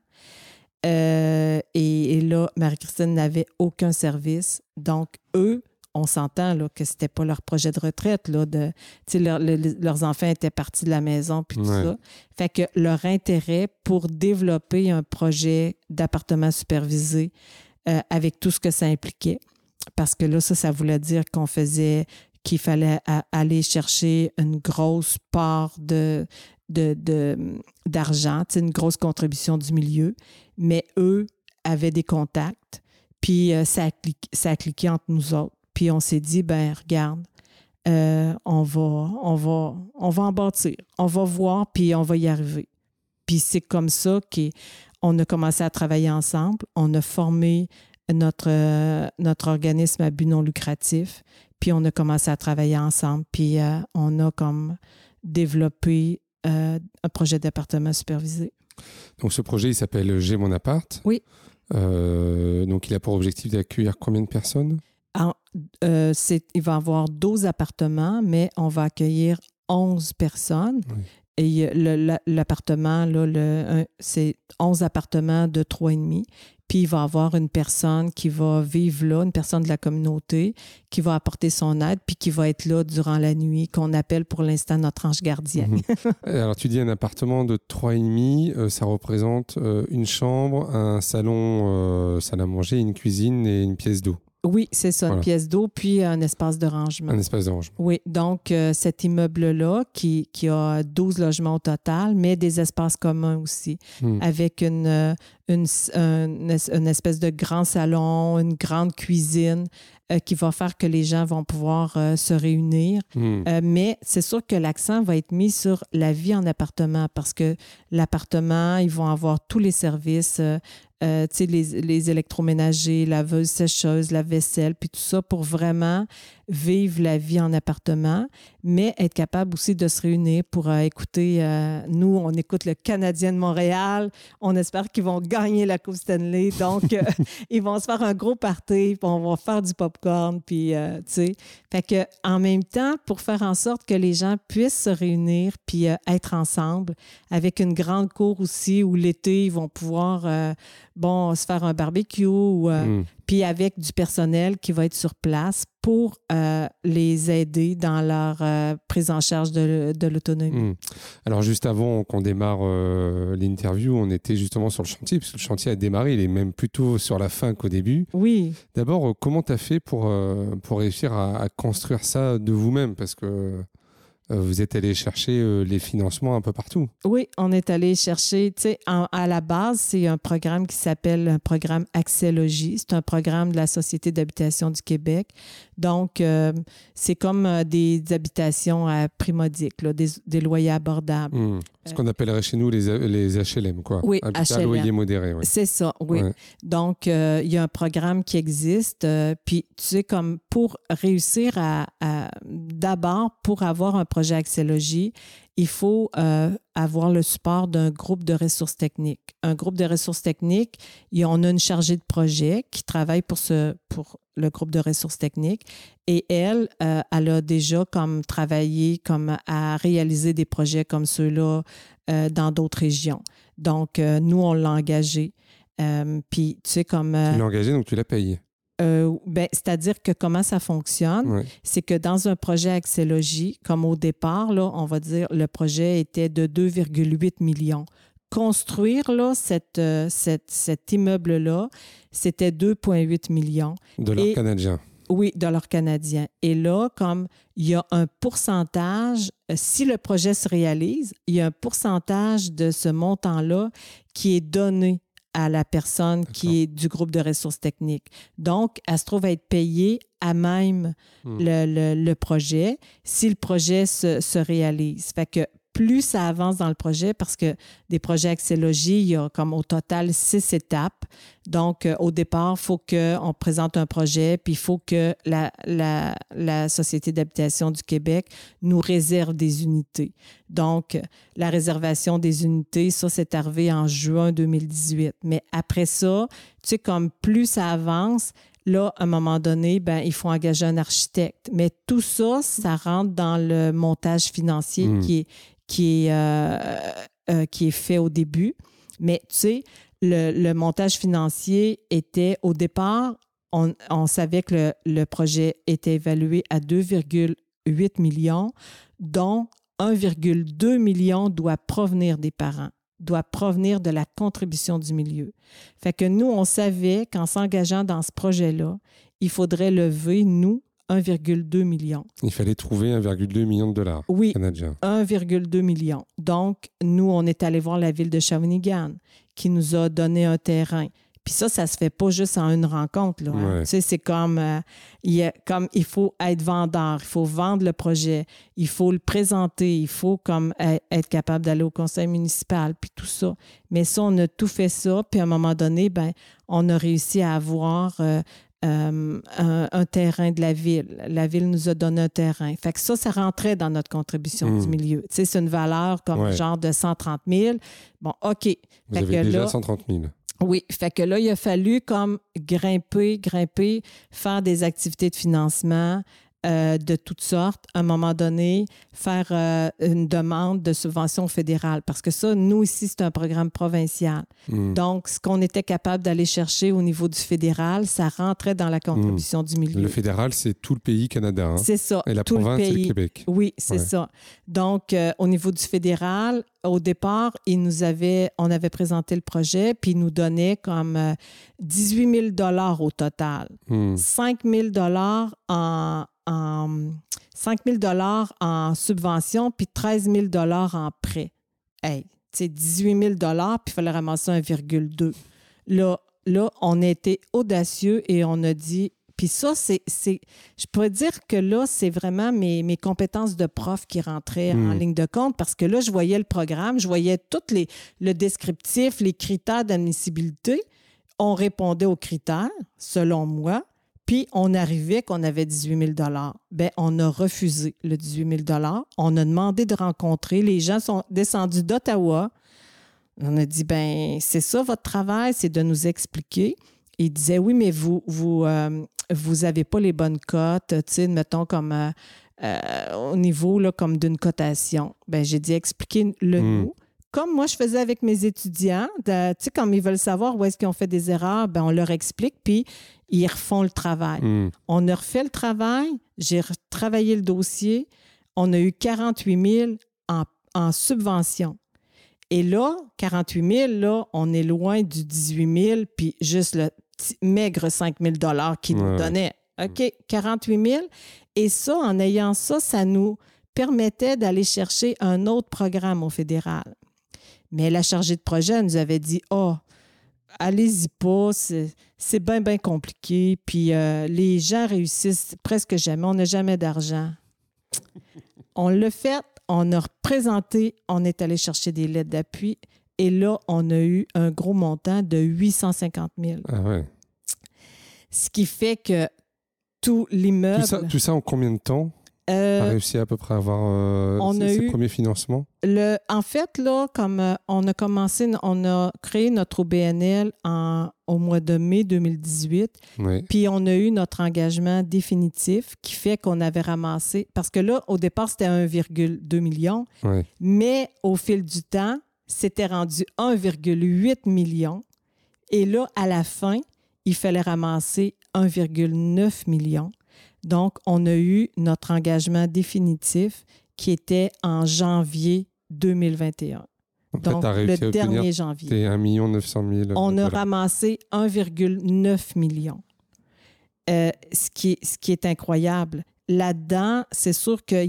Euh, et, et là, Marie-Christine n'avait aucun service. Donc, eux, on s'entend là, que c'était pas leur projet de retraite. Là, de, tu sais, leur- le- le- leurs enfants étaient partis de la maison, puis tout Ouais. ça. Fait que leur intérêt pour développer un projet d'appartement supervisé euh, avec tout ce que ça impliquait, parce que là, ça, ça voulait dire qu'on faisait qu'il fallait aller chercher une grosse part de, d'argent, une grosse contribution du milieu, mais eux avaient des contacts, puis euh, ça, a cliqué, ça a cliqué entre nous autres. Puis on s'est dit, ben regarde, euh, on, va, on, va, on va en bâtir, on va voir, puis on va y arriver. Puis c'est comme ça qu'on a commencé à travailler ensemble. On a formé notre, euh, notre organisme à but non lucratif, puis on a commencé à travailler ensemble, puis euh, on a comme développé euh, un projet d'appartement supervisé. Donc ce projet, il s'appelle J'ai mon appart. Oui. Euh, donc il a pour objectif d'accueillir combien de personnes? En- euh, il va avoir 12 appartements, mais on va accueillir 11 personnes. Oui. Et l'appartement, là, le, c'est 11 appartements de 3,5. Puis il va y avoir une personne qui va vivre là, une personne de la communauté, qui va apporter son aide, puis qui va être là durant la nuit, qu'on appelle pour l'instant notre ange gardien. Mhm. Alors tu dis un appartement de 3,5, euh, ça représente euh, une chambre, un salon, euh, salle à manger, une cuisine et une pièce d'eau. Oui, c'est ça, Voilà. une pièce d'eau, puis un espace de rangement. Un espace de rangement. Oui, donc euh, cet immeuble-là, qui, qui a 12 logements au total, mais des espaces communs aussi, Hmm. avec une, une, un- une espèce de grand salon, une grande cuisine euh, qui va faire que les gens vont pouvoir euh, se réunir. Hmm. Euh, mais c'est sûr que l'accent va être mis sur la vie en appartement parce que l'appartement, ils vont avoir tous les services, les, les électroménagers, laveuse, sécheuse, la vaisselle, puis tout ça pour vraiment vivre la vie en appartement, mais être capable aussi de se réunir pour euh, écouter. euh, nous, on écoute le Canadien de Montréal. On espère qu'ils vont gagner la Coupe Stanley. Donc, euh, ils vont se faire un gros party, puis on va faire du popcorn, puis, tu sais. Fait que, en même temps, pour faire en sorte que les gens puissent se réunir puis être ensemble, avec une grande cour aussi où l'été, ils vont pouvoir, bon, se faire un barbecue ou. Hmm. Puis avec du personnel qui va être sur place pour euh, les aider dans leur euh, prise en charge de, de l'autonomie. Hmm. Alors juste avant qu'on démarre euh, l'interview, on était justement sur le chantier, puisque le chantier a démarré, il est même plutôt sur la fin qu'au début. Oui, D'abord, comment tu as fait pour, pour réussir à, à construire ça de vous-même? Parce que vous êtes allé chercher euh, les financements un peu partout. oui, on est allé chercher, tu sais, à la base, c'est un programme qui s'appelle un programme Accès-Logis. C'est un programme de la Société d'habitation du Québec. Donc, euh, c'est comme euh, des habitations à prix modique, là, des, des loyers abordables. Hmm. Ce qu'on appellerait chez nous les, les HLM, quoi. Oui, Habitat HLM. loyer modéré. ouais. C'est ça, oui. Ouais. Donc, euh, il y a un programme qui existe. euh, puis, tu sais, comme pour réussir à, à- d'abord, pour avoir un projet Axélogie, il faut euh, avoir le support d'un groupe de ressources techniques. Un groupe de ressources techniques, on a une chargée de projet qui travaille pour, ce, pour le groupe de ressources techniques et elle, euh, elle a déjà comme travaillé comme à réaliser des projets comme ceux-là euh, dans d'autres régions. Donc, euh, nous, on l'a engagé. Euh, Puis, tu sais, comme. Tu l'as engagé, donc tu la payes. euh, ben, C'est-à-dire que comment ça fonctionne, Ouais. c'est que dans un projet Axélogie, comme au départ, là, on va dire le projet était de 2,8 millions. Construire là, cette, euh, cette- cet immeuble-là, c'était 2,8 millions. Dollars canadiens. Oui, dollars canadiens. Et là, comme il y a un pourcentage, euh, si le projet se réalise, il y a un pourcentage de ce montant-là qui est donné à la personne qui est du groupe de ressources techniques. Donc, Astro va être payé à même Hmm. le, le- le projet si le projet se, se réalise. Fait que plus ça avance dans le projet, parce que des projets Axélogie, il y a comme au total six étapes. Donc, euh, au départ, il faut qu'on présente un projet, puis il faut que la, la, la Société d'habitation du Québec nous réserve des unités. Donc, la réservation des unités, ça, c'est arrivé en juin 2018. Mais après ça, tu sais, comme plus ça avance, Là, à un moment donné, ben, il faut engager un architecte. Mais tout ça, ça rentre dans le montage financier Mm. qui, est, qui, est, euh, euh, qui est fait au début. Mais tu sais, le, le montage financier était au départ, on, on savait que le, le projet était évalué à 2,8 millions, dont 1,2 million doit provenir des parents doit provenir de la contribution du milieu. Fait que nous, on savait qu'en s'engageant dans ce projet-là, il faudrait lever, nous, 1,2 million. Il fallait trouver 1,2 million de dollars Oui, canadiens. 1,2 million. Donc, nous, on est allé voir la ville de Shawinigan qui nous a donné un terrain. Puis ça, ça se fait pas juste en une rencontre. Là, hein. Ouais. Tu sais, c'est comme, euh, il a- comme il faut être vendeur, il faut vendre le projet, il faut le présenter, il faut comme e- être capable d'aller au conseil municipal, puis tout ça. Mais ça, on a tout fait ça, puis à un moment donné, ben, on a réussi à avoir euh, euh, un, un terrain de la ville. La ville nous a donné un terrain. Fait que ça, ça rentrait dans notre contribution Mm. du milieu. Tu sais, c'est une valeur comme Ouais. genre de 130 000. Bon, OK. Vous avez que déjà là- 130 000. Oui, fait que là, il a fallu comme grimper, grimper, faire des activités de financement, euh, de toutes sortes, à un moment donné, faire euh, une demande de subvention fédérale. Parce que ça, nous ici, c'est un programme provincial. Hmm. Donc, ce qu'on était capable d'aller chercher au niveau du fédéral, ça rentrait dans la contribution du milieu. Le fédéral, c'est tout le pays Canada. hein. C'est ça. Et la tout province, c'est le. Québec. Oui, c'est Ouais. ça. Donc, euh, au niveau du fédéral, au départ, il nous avait, on avait présenté le projet, puis il nous donnait comme euh, 18 000 au total. Hmm. 5 000 en, en 5 000 en subvention, puis 13 000 en prêt. Hey, c'est 18 000 puis il fallait ramasser 1,2. Là, là, on a été audacieux et on a dit. Puis ça, c'est, c'est- je pourrais dire que là, c'est vraiment mes, mes compétences de prof qui rentraient en Hmm. ligne de compte parce que là, je voyais le programme, je voyais tout les, le descriptif, les critères d'admissibilité. On répondait aux critères, selon moi, puis on arrivait qu'on avait 18 000 Bien, on a refusé le 18 000 On a demandé de rencontrer. Les gens sont descendus d'Ottawa. On a dit, ben c'est ça votre travail, c'est de nous expliquer. Ils disaient, oui, mais vous vous euh, vous avez pas les bonnes cotes, tu sais, mettons comme euh, euh, au niveau là, comme d'une cotation. Ben j'ai dit, expliquez-le Mm. Comme moi, je faisais avec mes étudiants, tu sais, comme ils veulent savoir où est-ce qu'ils ont fait des erreurs, ben on leur explique, puis ils refont le travail. Hmm. On a refait le travail, j'ai retravaillé le dossier, on a eu 48 000 en, en subvention. Et là, 48 000, là, on est loin du 18 000, puis juste le maigre 5 000 qu'ils nous donnaient. OK, 48 000. Et ça, en ayant ça, ça nous permettait d'aller chercher un autre programme au fédéral. Mais la chargée de projet elle nous avait dit, oh, allez-y pas, c'est c'est bien, bien compliqué. Puis euh, les gens réussissent presque jamais. On n'a jamais d'argent. on l'a fait, on a représenté, on est allé chercher des lettres d'appui. Et là, on a eu un gros montant de 850 000. Ah ouais. Ce qui fait que tout l'immeuble. Tout ça, tout ça en combien de temps? Euh, a réussi à peu près à avoir euh, on ces, a eu- premiers financements? Le, en fait, là, comme euh, on a commencé, on a créé notre OBNL en, au mois de mai 2018, Oui. puis on a eu notre engagement définitif qui fait qu'on avait ramassé, parce que là, au départ, c'était 1,2 million, mais au fil du temps, c'était rendu 1,8 million. Et là, à la fin, il fallait ramasser 1,9 million. Donc, on a eu notre engagement définitif qui était en janvier 2021. Donc, Donc, le à dernier janvier. tes 1 900 000 On a ramassé 1,9 million. Euh, ce, qui est, ce qui est incroyable. Là-dedans, c'est sûr que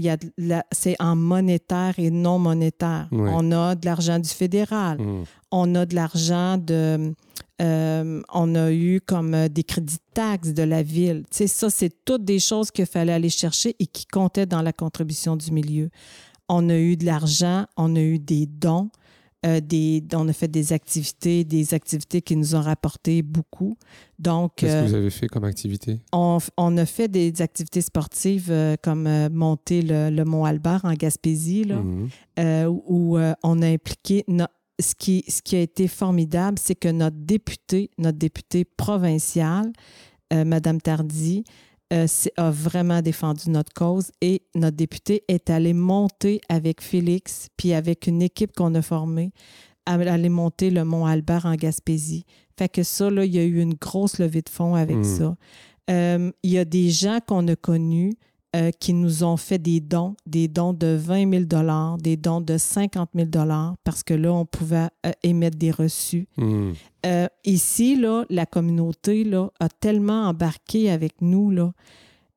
c'est en monétaire et non monétaire. On a de l'argent du fédéral. Hmm. On a de l'argent de. euh, on a eu comme euh, des crédits de taxes de la ville. Sais, ça, c'est toutes des choses qu'il fallait aller chercher et qui comptaient dans la contribution du milieu. On a eu de l'argent, on a eu des dons, euh, des, on a fait des activités, des activités qui nous ont rapporté beaucoup. Donc, Qu'est-ce euh, que vous avez fait comme activité? on, on a fait des activités sportives euh, comme euh, monter le, le Mont Albert en Gaspésie, là, Mhm. euh, où euh, on a impliqué. no- ce, qui, ce qui a été formidable, c'est que notre députée, notre députée provinciale, euh, Madame Tardy, euh, a vraiment défendu notre cause et notre députée est allée monter avec Félix, puis avec une équipe qu'on a formée, à- aller monter le Mont Albert en Gaspésie. Fait que ça, là, il y a eu une grosse levée de fonds avec Mm. ça. Euh, il y a des gens qu'on a connus euh, qui nous ont fait des dons, des dons de 20 000 des dons de 50 000 parce que là, on pouvait euh, émettre des reçus. Hmm. Euh, ici, là, la communauté là, a tellement embarqué avec nous. Là.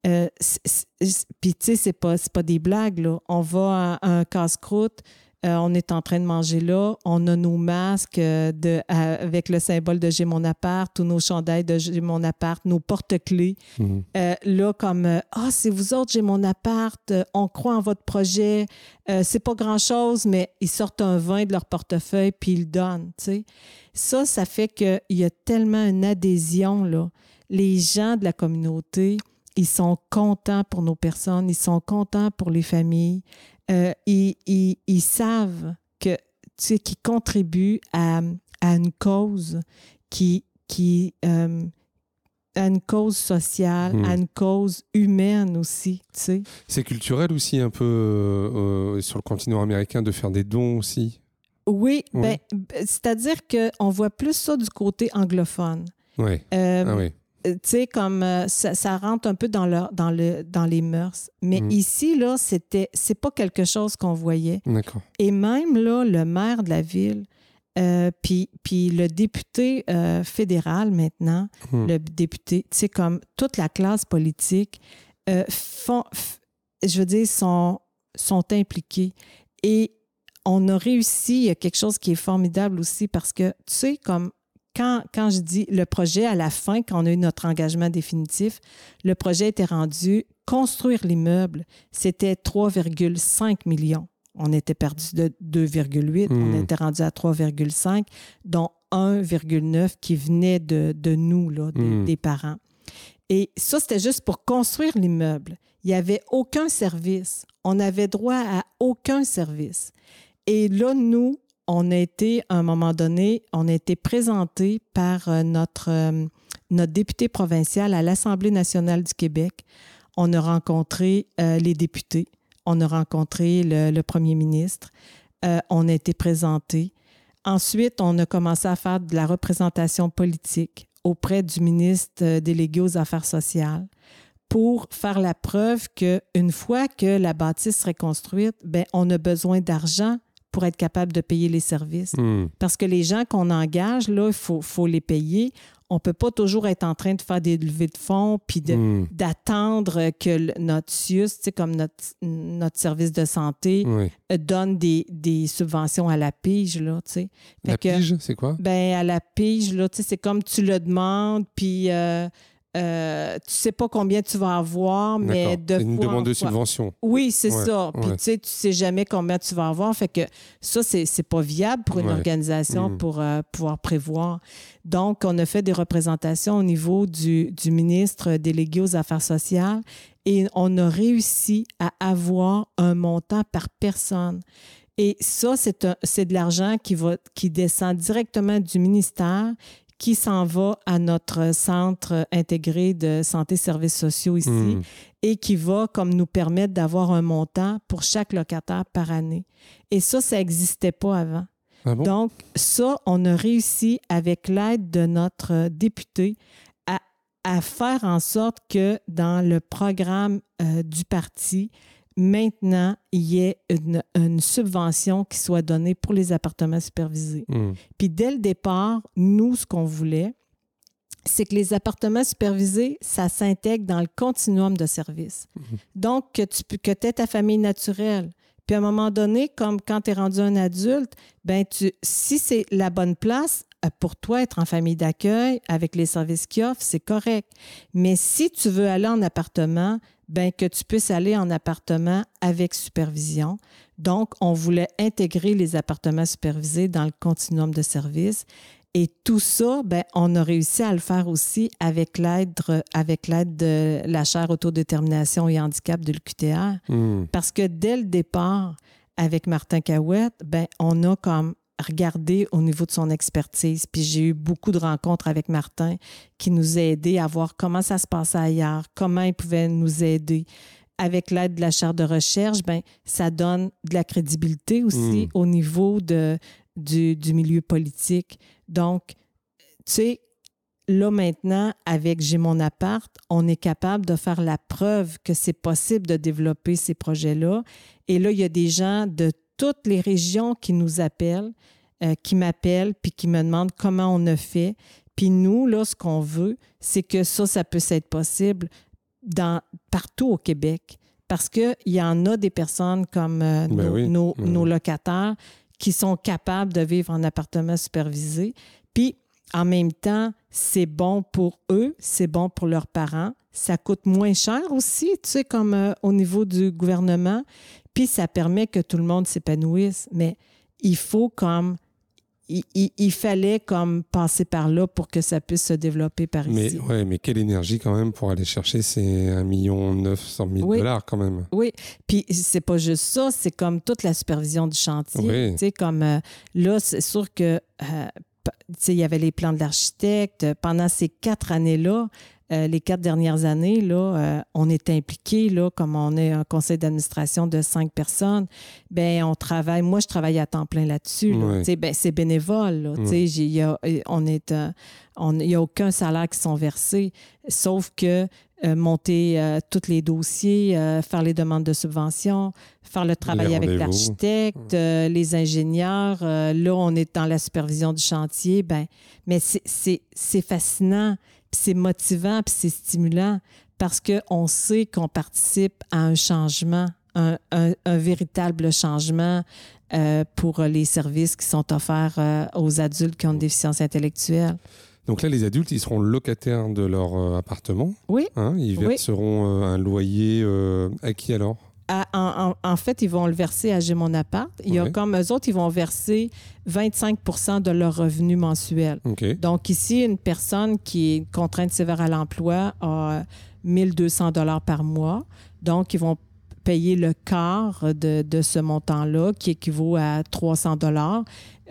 Puis, tu sais, c'est pas, pas des blagues. Là. On va à un casse-croûte, euh, on est en train de manger là, on a nos masques euh, de, à- avec le symbole de J'ai mon appart, tous nos chandails de J'ai mon appart, nos porte-clés. Mhm. Euh, là, comme euh, Ah, c'est vous autres, j'ai mon appart, euh, on croit en votre projet, euh, c'est pas grand-chose, mais ils sortent un vin de leur portefeuille puis ils le donnent. Ça, ça fait qu'il y a tellement une adhésion. Là. Les gens de la communauté, ils sont contents pour nos personnes, ils sont contents pour les familles. Euh, ils, ils- ils savent que, tu sais, qu'ils contribuent à, à une cause qui, qui, euh, à une cause sociale, Hmm. à une cause humaine aussi, tu sais. C'est culturel aussi un peu euh, sur le continent américain de faire des dons aussi? Oui, Oui. ben, c'est-à-dire qu'on voit plus ça du côté anglophone. Euh, Ah oui. Euh, tu sais, comme euh, ça, ça rentre un peu dans, leur, dans, le, dans les mœurs. Mais Mhm. ici, là, c'était, c'est pas quelque chose qu'on voyait. D'accord. Et même, là, le maire de la ville, euh, puis, puis le député euh, fédéral maintenant, Hmm. le député, tu sais, comme toute la classe politique, euh, font, je veux dire, sont, sont impliqués. Et on a réussi, il y a quelque chose qui est formidable aussi parce que, tu sais, comme quand, quand je dis le projet à la fin, quand on a eu notre engagement définitif, le projet était rendu construire l'immeuble, c'était 3,5 millions. On était perdu de 2,8, on Mhm. était rendu à 3,5, dont 1,9 qui venait de, de nous, là, des, Mhm. des parents. Et ça, c'était juste pour construire l'immeuble. Il n'y avait aucun service. On n'avait droit à aucun service. Et là, nous, on a été, à un moment donné, on a été présenté par euh, notre, euh, notre député provincial à l'Assemblée nationale du Québec. On a rencontré euh, les députés, on a rencontré le, premier ministre, on a été présenté. Ensuite, on a commencé à faire de la représentation politique auprès du ministre délégué aux Affaires sociales pour faire la preuve qu'une fois que la bâtisse serait construite, ben, on a besoin d'argent pour être capable de payer les services. Hmm. Parce que les gens qu'on engage, là, il faut, faut les payer. On ne peut pas toujours être en train de faire des levées de fonds puis Hmm. d'attendre que le- notre SIUS, comme notre, notre service de santé, euh, donne des, des subventions à la pige, là. Fait La que- pige, c'est quoi? Ben, à la pige, c'est comme tu le demandes, puis euh, euh, tu sais pas combien tu vas avoir, mais de une fois demande de fois- subvention. Oui, c'est Ouais, ça. Puis ouais. tu sais, tu sais jamais combien tu vas avoir. Fait que ça, c'est c'est pas viable pour une Ouais. organisation Mm. pour euh, pouvoir prévoir. Donc, on a fait des représentations au niveau du, du ministre délégué aux Affaires sociales et on a réussi à avoir un montant par personne. Et ça, c'est un- c'est de l'argent qui, va, qui descend directement du ministère, qui s'en va à notre centre intégré de santé et services sociaux ici Hmm. et qui va comme nous permettre d'avoir un montant pour chaque locataire par année. Et ça, ça n'existait pas avant. Ah bon? Donc, ça, on a réussi avec l'aide de notre député à, à faire en sorte que dans le programme euh, du parti, maintenant, il y ait une, une subvention qui soit donnée pour les appartements supervisés. Hmm. Puis dès le départ, nous, ce qu'on voulait, c'est que les appartements supervisés, ça s'intègre dans le continuum de services. Donc, que tu que aies ta famille naturelle. Puis à un moment donné, comme quand tu es rendu un adulte, ben tu, si c'est la bonne place euh, pour toi, être en famille d'accueil avec les services qu'ils offrent, c'est correct. Mais si tu veux aller en appartement, ben que tu puisses aller en appartement avec supervision. Donc, on voulait intégrer les appartements supervisés dans le continuum de services. Et tout ça, ben, on a réussi à le faire aussi avec l'aide, avec l'aide de la chaire autodétermination et handicap de l'UQTR. Hmm. Parce que dès le départ, avec Martin Cahouette, ben, on a comme regardé au niveau de son expertise. Puis j'ai eu beaucoup de rencontres avec Martin qui nous a aidés à voir comment ça se passait ailleurs, comment il pouvait nous aider. Avec l'aide de la chaire de recherche, ben, ça donne de la crédibilité aussi Mm. au niveau de, du, du milieu politique. Donc, tu sais, là maintenant, avec J'ai mon appart, on est capable de faire la preuve que c'est possible de développer ces projets-là. Et là, il y a des gens de toutes les régions qui nous appellent, euh, qui m'appellent, puis qui me demandent comment on a fait. Puis nous, là, ce qu'on veut, c'est que ça, ça puisse être possible dans, partout au Québec. Parce qu'il y en a des personnes comme euh, Ben nos, oui, nos- nos oui. locataires qui sont capables de vivre en appartement supervisé. Puis, en même temps, c'est bon pour eux, c'est bon pour leurs parents. Ça coûte moins cher aussi, tu sais, comme euh, au niveau du gouvernement. Puis, ça permet que tout le monde s'épanouisse. Mais il faut comme... Il, il- il fallait comme passer par là pour que ça puisse se développer par Mais, ici. ouais, mais quelle énergie quand même pour aller chercher ces 1 million 900 000 Oui. dollars quand même. Oui, puis c'est pas juste ça, c'est comme toute la supervision du chantier. Oui. Tu sais, comme euh, là, c'est sûr que, euh, p- tu sais, il y avait les plans de l'architecte. Pendant ces quatre années-là, euh, les quatre dernières années, là, euh, on est impliqué, là, comme on est un conseil d'administration de cinq personnes, ben on travaille, moi je travaille à temps plein là-dessus. là. Ben, c'est bénévole. là. Y a, on est, euh, on- il y a aucun salaire qui sont versés, sauf que euh, monter euh, tous les dossiers, euh, faire les demandes de subvention, faire le travail avec l'architecte, euh, les ingénieurs. euh, là, on est dans la supervision du chantier. Ben, mais c'est- fascinant, puis c'est motivant, puis c'est stimulant parce qu'on sait qu'on participe à un changement, un, un- un véritable changement euh, pour les services qui sont offerts euh, aux adultes qui ont une déficience intellectuelle. Donc là, les adultes, ils seront locataires de leur euh, appartement. Oui. Hein, ils verseront euh, un loyer euh, à qui alors? À- en, en- en fait, ils vont le verser à J'ai mon appart. Il y a Ouais. comme eux autres, ils vont verser 25% de leur revenu mensuel. OK. Donc ici, une personne qui est contrainte sévère à l'emploi a 1200 dollars par mois. Donc, ils vont payer le quart de, de ce montant-là, qui équivaut à 300 dollars,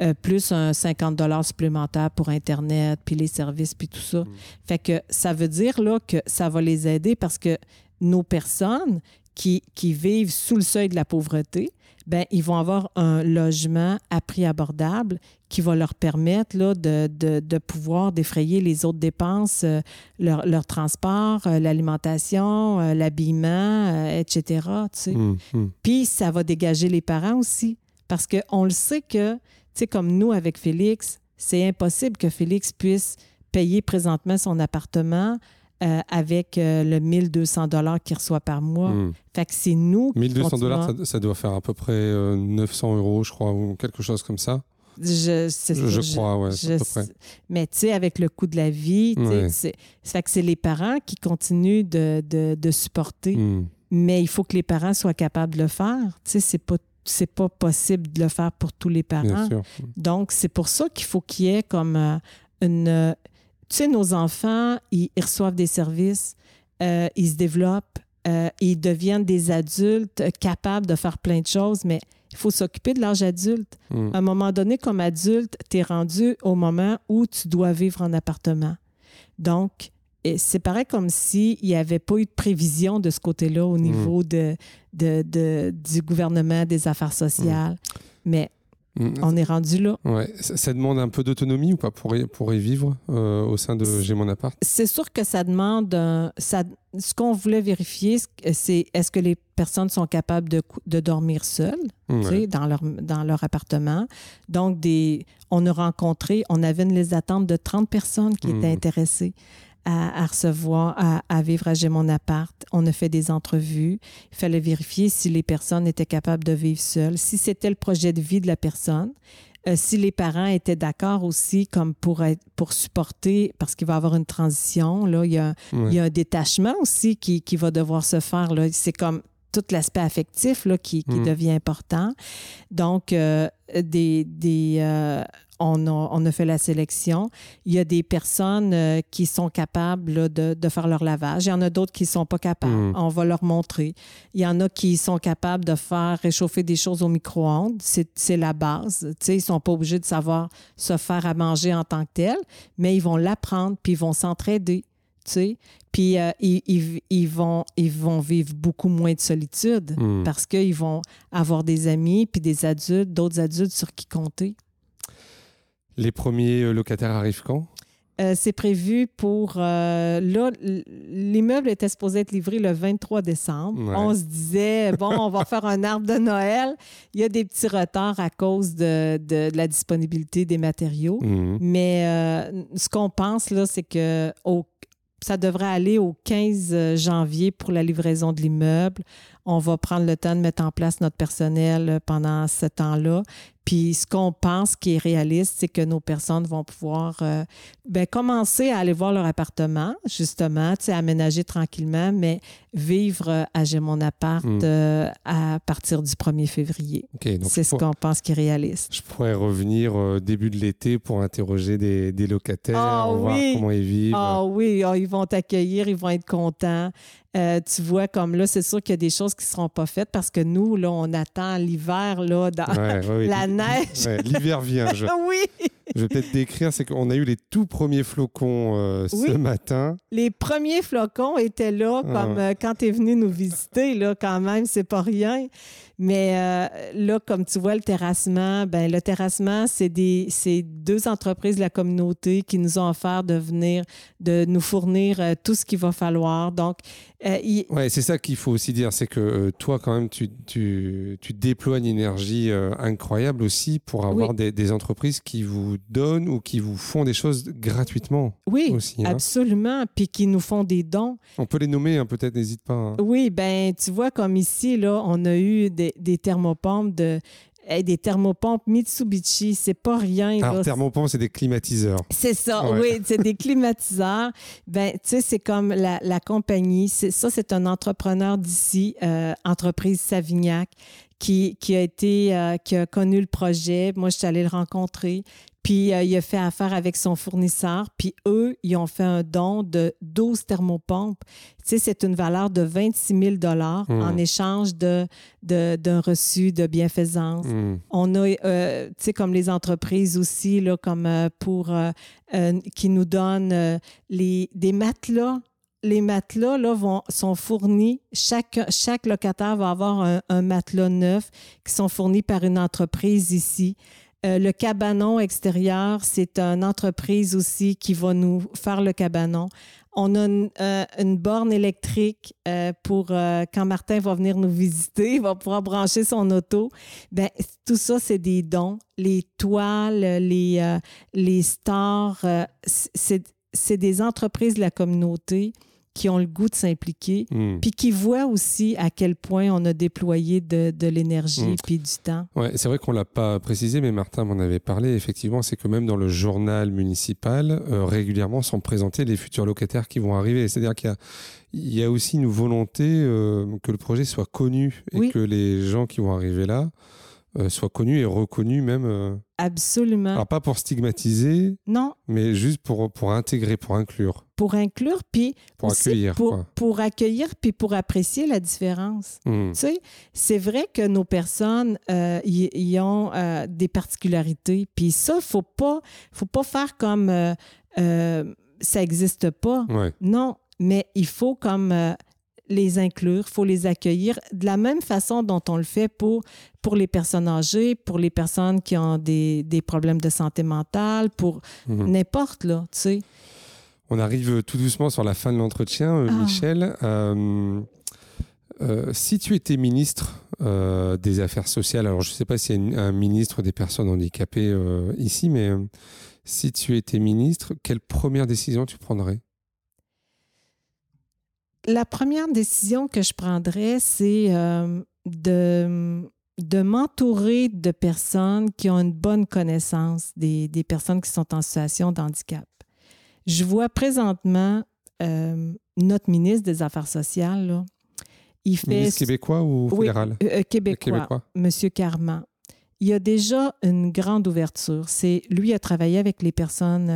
euh, plus un 50 dollars supplémentaire pour Internet, puis les services, puis tout ça. Fait que ça veut dire là, que ça va les aider parce que nos personnes qui, qui vivent sous le seuil de la pauvreté, ben, ils vont avoir un logement à prix abordable qui va leur permettre là, de, de, de pouvoir défrayer les autres dépenses, euh, leur, leur transport, euh, l'alimentation, euh, l'habillement, etc. tu sais. Hum, hum. Puis ça va dégager les parents aussi. Parce qu'on le sait que, sais, comme nous avec Félix, c'est impossible que Félix puisse payer présentement son appartement euh, avec euh, le 1200 dollars qu'il reçoit par mois. Hum. Fait que c'est nous qui 1200 dollars, ça, ça doit faire à peu près euh, 900 euros, je crois, ou quelque chose comme ça. Je, ça, crois, ouais, près. sais. Mais tu sais, avec le coût de la vie, Ouais. c'est fait que c'est les parents qui continuent de, de- de supporter. Hum. Mais il faut que les parents soient capables de le faire. Tu sais, c'est pas c'est pas possible de le faire pour tous les parents. Bien sûr. Donc, c'est pour ça qu'il faut qu'il y ait comme euh, une... tu sais, nos enfants, ils, ils reçoivent des services, euh, ils se développent, euh, ils deviennent des adultes capables de faire plein de choses, mais il faut s'occuper de l'âge adulte. Hum. À un moment donné, comme adulte, tu es rendu au moment où tu dois vivre en appartement. Donc, c'est pareil comme s'il n'y avait pas eu de prévision de ce côté-là au niveau de, de- de- du gouvernement des affaires sociales. Mais Hum. on est rendu là. Ouais. Ça, ça demande un peu d'autonomie ou pas pour y, pour y vivre euh, au sein de J'ai mon appart? C'est sûr que ça demande un- ça, ce qu'on voulait vérifier, c'est est-ce que les personnes sont capables de, de dormir seules tu sais, Ouais. dans, leur, dans leur appartement. Donc, des, on a rencontré, on avait une liste d'attente de 30 personnes qui étaient intéressées à, à recevoir, à, à vivre à J'ai mon appart. On a fait des entrevues. Il fallait vérifier si les personnes étaient capables de vivre seules, si c'était le projet de vie de la personne. euh, si les parents étaient d'accord aussi, comme pour, être, pour supporter, parce qu'il va y avoir une transition, là, il y a, Ouais. il y a un détachement aussi qui, qui va devoir se faire. là. C'est comme tout l'aspect affectif là, qui, qui Mm. devient important. Donc, euh, des, des, euh, on, a, on a fait la sélection. Il y a des personnes euh, qui sont capables là, de, de faire leur lavage. Il y en a d'autres qui ne sont pas capables. Mm. On va leur montrer. Il y en a qui sont capables de faire réchauffer des choses au micro-ondes. C'est la base. Tu sais, ils ne sont pas obligés de savoir se faire à manger en tant que tel, mais ils vont l'apprendre puis ils vont s'entraider. Puis euh, ils, ils- ils vont, ils vont vivre beaucoup moins de solitude Hum. parce qu'ils vont avoir des amis puis des adultes, d'autres adultes sur qui compter. Les premiers euh, locataires arrivent quand? Euh, c'est prévu pour. euh, là, l'immeuble était supposé être livré le 23 décembre. Ouais. On se disait, bon, on va faire un arbre de Noël. Il y a des petits retards à cause de, de- de la disponibilité des matériaux. Hum. Mais euh, ce qu'on pense, là, c'est que au- ça devrait aller au 15 janvier pour la livraison de l'immeuble. On va prendre le temps de mettre en place notre personnel pendant ce temps-là. Puis ce qu'on pense qui est réaliste, c'est que nos personnes vont pouvoir euh, ben, commencer à aller voir leur appartement, justement, tu sais, aménager tranquillement, mais vivre euh, à J'ai mon appart Mm. euh, à partir du 1er février. C'est ce qu'on pense qui est réaliste. je pourrais revenir début de l'été pour interroger des, des locataires, Ah voir oui! comment ils vivent. Ah oui, ah, ils vont t'accueillir, ils vont être contents. Euh, tu vois, comme là, c'est sûr qu'il y a des choses qui ne seront pas faites parce que nous, là, on attend l'hiver, là, dans la neige. L'hiver vient. Je... oui. je vais peut-être décrire, c'est qu'on a eu les tout premiers flocons euh, ce matin. Les premiers flocons étaient là, ah. comme euh, quand tu es venu nous visiter, là, quand même, c'est pas rien. Mais là, comme tu vois, le terrassement, ben, le terrassement, c'est des, deux entreprises de la communauté qui nous ont offert de venir, de nous fournir tout ce qu'il va falloir. Donc, euh, ouais, c'est ça qu'il faut aussi dire, c'est que toi, quand même, tu, tu, tu, déploies une énergie incroyable aussi pour avoir des, des, entreprises qui vous donnent ou qui vous font des choses gratuitement. Oui, aussi, hein. absolument. Puis qui nous font des dons. On peut les nommer, hein, peut-être, n'hésite pas. Hein. Oui, ben tu vois, comme ici, là, on a eu des des, thermopompes de des thermopompes Mitsubishi, c'est pas rien. Alors, thermopompes, c'est des climatiseurs. C'est ça, oui, c'est des climatiseurs. Ben, tu sais, c'est comme la, compagnie. Ça, c'est un entrepreneur d'ici, euh, entreprise Savignac, qui, qui, a été, euh, qui a connu le projet. Moi, je suis allée le rencontrer. Puis euh, il a fait affaire avec son fournisseur. Puis eux, ils ont fait un don de 12 thermopompes. Tu sais, c'est une valeur de 26 000 dollars en hmm. échange d'un de, reçu de bienfaisance. Hmm. On a, euh, tu sais, comme les entreprises aussi, là, comme euh, pour, qui nous donnent les, des matelas les matelas là, vont, sont fournis, chaque, chaque locataire va avoir un, un, matelas neuf qui sont fournis par une entreprise ici. Euh, le cabanon extérieur, c'est une entreprise aussi qui va nous faire le cabanon. On a une, euh, borne électrique euh, pour quand Martin va venir nous visiter, il va pouvoir brancher son auto. Ben, tout ça, c'est des dons. Les toiles, les, les stars, c'est des entreprises de la communauté qui ont le goût de s'impliquer, hmm. puis qui voient aussi à quel point on a déployé de, de l'énergie hmm. puis du temps. Ouais, c'est vrai qu'on l'a pas précisé, mais Martin m'en avait parlé. Effectivement, c'est que même dans le journal municipal, euh, régulièrement sont présentés les futurs locataires qui vont arriver. C'est-à-dire qu'il y a, il y a aussi une volonté euh, que le projet soit connu et que les gens qui vont arriver là euh, soit connu et reconnu même. Euh, Absolument. Alors pas pour stigmatiser. Non. Mais juste pour, pour intégrer, pour inclure. Pour inclure, puis pour accueillir. Pour, pour, accueillir, puis pour apprécier la différence. Hmm. Tu sais, c'est vrai que nos personnes euh, y, ont des particularités, puis ça, faut pas, faut pas faire comme ça n'existe pas. Non, mais il faut comme les inclure, il faut les accueillir de la même façon dont on le fait pour, pour les personnes âgées, pour les personnes qui ont des, des problèmes de santé mentale, pour mhm. n'importe, là, tu sais. On arrive tout doucement sur la fin de l'entretien, euh, ah. Michel. Euh, euh, si tu étais ministre des Affaires sociales, alors je ne sais pas s'il y a un ministre des personnes handicapées ici, mais si tu étais ministre, quelle première décision tu prendrais? La première décision que je prendrais, c'est de, de m'entourer de personnes qui ont une bonne connaissance des, personnes qui sont en situation de handicap. Je vois présentement euh, notre ministre des Affaires sociales. il fait, ministre québécois ou fédéral? Euh, québécois, M. Carman. Il y a déjà une grande ouverture. C'est lui a travaillé avec les personnes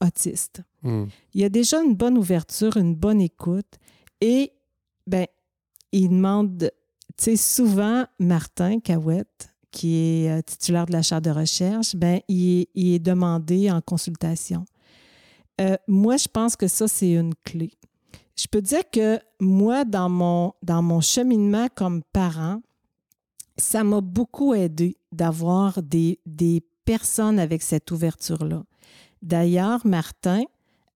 autiste. Hmm. Il y a déjà une bonne ouverture, une bonne écoute et ben, il demande, tu sais, souvent, Martin Cahouette, qui est euh, titulaire de la chaire de recherche, ben, il, est, demandé en consultation. Euh, moi, je pense que ça, c'est une clé. Je peux dire que moi, dans mon, dans mon cheminement comme parent, ça m'a beaucoup aidé d'avoir des, des personnes avec cette ouverture-là. D'ailleurs, Martin,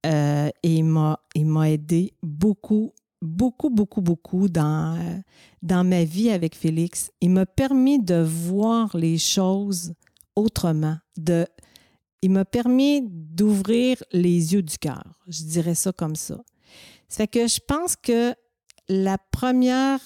euh, il m'a aidé beaucoup, beaucoup, beaucoup, beaucoup dans, euh, dans ma vie avec Félix. Il m'a permis de voir les choses autrement. De, il m'a permis d'ouvrir les yeux du cœur. Je dirais ça comme ça. Ça fait que je pense que la première,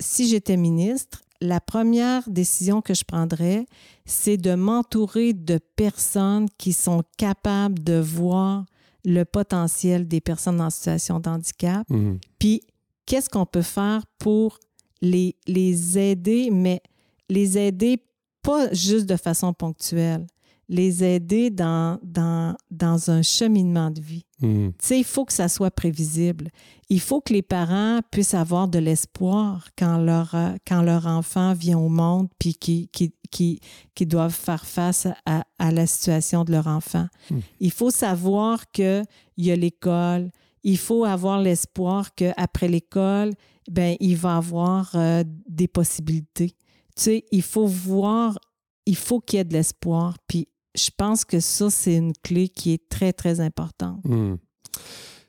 si j'étais ministre, la première décision que je prendrais, c'est de m'entourer de personnes qui sont capables de voir le potentiel des personnes en situation de handicap. Mhm. Puis, qu'est-ce qu'on peut faire pour les, les aider, mais les aider pas juste de façon ponctuelle, les aider dans, dans, dans un cheminement de vie. Hmm. Tu sais, il faut que ça soit prévisible. Il faut que les parents puissent avoir de l'espoir quand leur, euh, quand leur enfant vient au monde puis qui, qui, qui, qui doivent faire face à, à la situation de leur enfant. Mm. Il faut savoir qu'il y a l'école. Il faut avoir l'espoir qu'après l'école, ben, il va avoir euh, des possibilités. Tu sais, il faut voir, il faut qu'il y ait de l'espoir. Puis je pense que ça, c'est une clé qui est très, très importante. Hmm.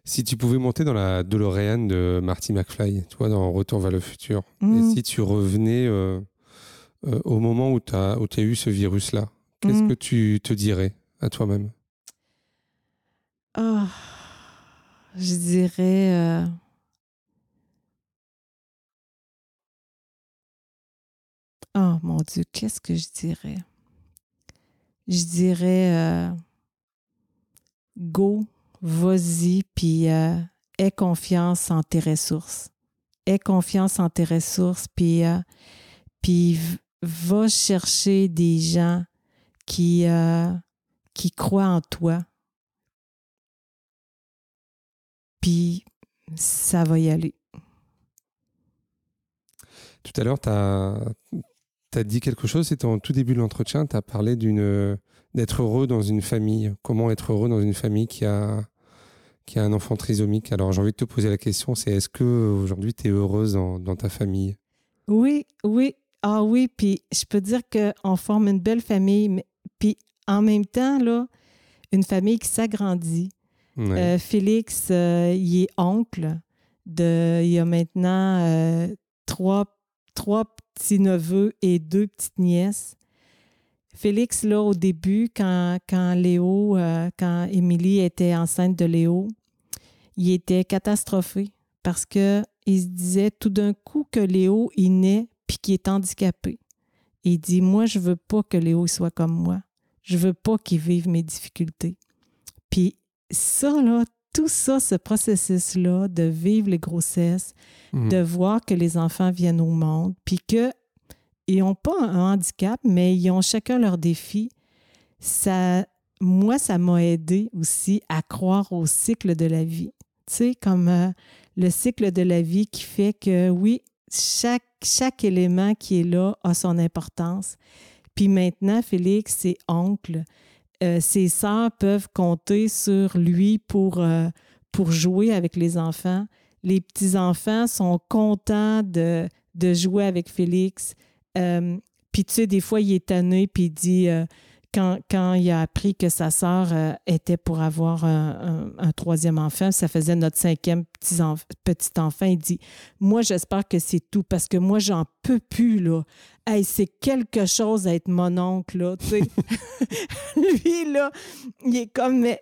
Si tu pouvais monter dans la DeLorean de Marty McFly, tu vois, dans Retour vers le futur, et si tu revenais euh, euh, au moment où tu as, eu ce virus-là, qu'est-ce Mm. que tu te dirais à toi-même? Ah, je dirais. euh, Oh mon Dieu, qu'est-ce que je dirais? Je dirais euh, go, vas-y, puis euh, aie confiance en tes ressources. Aie confiance en tes ressources, puis, euh, va chercher des gens qui, qui croient en toi. Puis ça va y aller. Tout à l'heure, tu as, dit quelque chose, c'était en tout début de l'entretien, tu as parlé d'une d'être heureux dans une famille. Comment être heureux dans une famille qui a, qui a un enfant trisomique? Alors j'ai envie de te poser la question, c'est est-ce que aujourd'hui tu es heureuse dans, dans ta famille? Oui, oui. Ah oui, puis je peux dire qu'on forme une belle famille, mais puis en même temps, là, une famille qui s'agrandit. Ouais. Euh, Félix, euh, il est oncle. De, il y a maintenant euh, trois, trois petits-neveux et deux petites-nièces. Félix, là, au début, quand, quand Léo, euh, quand Émilie était enceinte de Léo, il était catastrophé parce que il se disait tout d'un coup que Léo, il naît puis qu'il est handicapé. Il dit, moi, je veux pas que Léo soit comme moi. Je veux pas qu'il vive mes difficultés. Puis ça, là, tout ça, ce processus-là de vivre les grossesses, Mhm. de voir que les enfants viennent au monde, puis qu'ils n'ont pas un handicap, mais ils ont chacun leurs défis, ça, moi, ça m'a aidé aussi à croire au cycle de la vie. Tu sais, comme euh, le cycle de la vie qui fait que, oui, chaque, chaque élément qui est là a son importance. Puis maintenant, Félix, c'est oncle. Euh, ses sœurs peuvent compter sur lui pour, euh, pour jouer avec les enfants. Les petits-enfants sont contents de, jouer avec Félix. Euh, puis tu sais, des fois, il est tanné, puis il dit, quand, quand il a appris que sa sœur euh, était pour avoir un, un- un troisième enfant, ça faisait notre cinquième petit, enf- petit enfant, il dit, moi, j'espère que c'est tout, parce que moi, j'en peux plus, là. Hey, c'est quelque chose à être mon oncle, là. Lui, là, il est comme, mais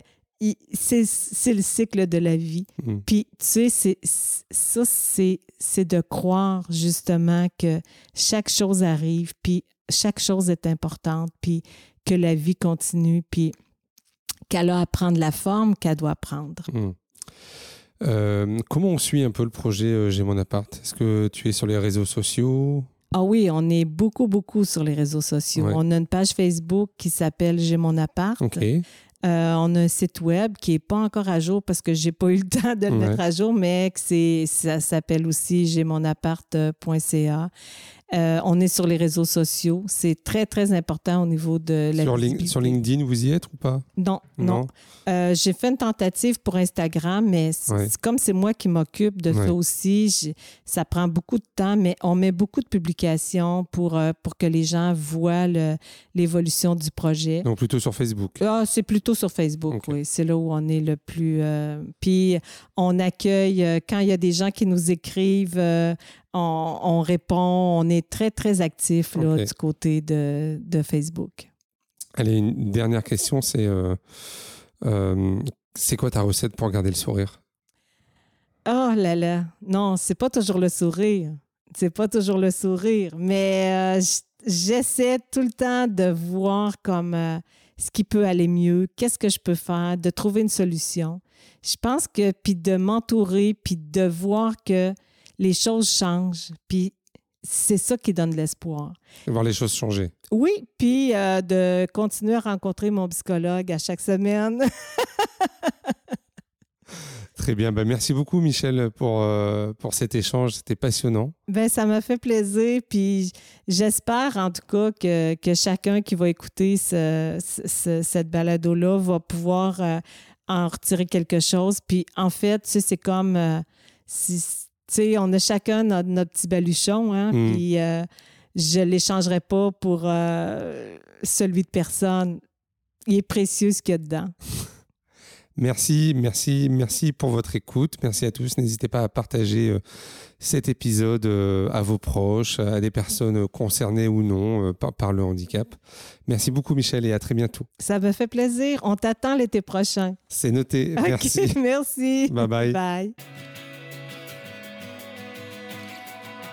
c'est le cycle de la vie. Mhm. Puis, tu sais, c'est- c'est- ça, c'est c'est de croire justement que chaque chose arrive, puis chaque chose est importante, puis que la vie continue, puis qu'elle a à prendre la forme qu'elle doit prendre. Mhm. Euh, comment on suit un peu le projet euh, J'ai mon appart Est-ce que tu es sur les réseaux sociaux? Ah oui, on est beaucoup, beaucoup sur les réseaux sociaux. Ouais. On a une page Facebook qui s'appelle J'ai mon appart. Euh, on a un site web qui n'est pas encore à jour parce que j'ai pas eu le temps de le Ouais. mettre à jour, mais que c'est, ça s'appelle aussi j'ai mon appart.ca. Euh, on est sur les réseaux sociaux. C'est très, très important au niveau de la Sur, sur LinkedIn, vous y êtes ou pas? Non, non. Euh, j'ai fait une tentative pour Instagram, mais Ouais. comme c'est moi qui m'occupe de Ouais. ça aussi, ça prend beaucoup de temps, mais on met beaucoup de publications pour, euh, pour que les gens voient l'évolution du projet. Donc plutôt sur Facebook? Ah, c'est plutôt sur Facebook, Ok. oui. C'est là où on est le plus. Puis on accueille, quand il y a des gens qui nous écrivent, on, on répond. On est très, très actif là, du côté de, de Facebook. Allez, une dernière question, c'est euh, euh, c'est quoi ta recette pour garder le sourire? Oh là là. Non, c'est pas toujours le sourire. C'est pas toujours le sourire. Mais euh, j'essaie tout le temps de voir comme ce qui peut aller mieux, qu'est-ce que je peux faire, de trouver une solution. Je pense que, puis de m'entourer, puis de voir que les choses changent. Puis c'est ça qui donne l'espoir. Voir les choses changer. Oui, puis euh, de continuer à rencontrer mon psychologue à chaque semaine. Très bien. Ben, merci beaucoup, Michel, pour, euh, pour cet échange. C'était passionnant. Ben, ça m'a fait plaisir. Puis j'espère, en tout cas, que, que, chacun qui va écouter ce, ce, cette balado-là va pouvoir euh, en retirer quelque chose. Puis en fait, tu sais, c'est comme. Si, sais, on a chacun notre, notre petit baluchon, hein, Mm. puis je ne l'échangerai pas pour celui de personne. Il est précieux ce qu'il y a dedans. Merci, merci, merci pour votre écoute. Merci à tous. N'hésitez pas à partager euh, cet épisode euh, à vos proches, à des personnes concernées ou non euh, par, par, le handicap. Merci beaucoup, Michel, et à très bientôt. Ça me fait plaisir. On t'attend l'été prochain. C'est noté. Okay, merci. merci. Bye bye. Bye.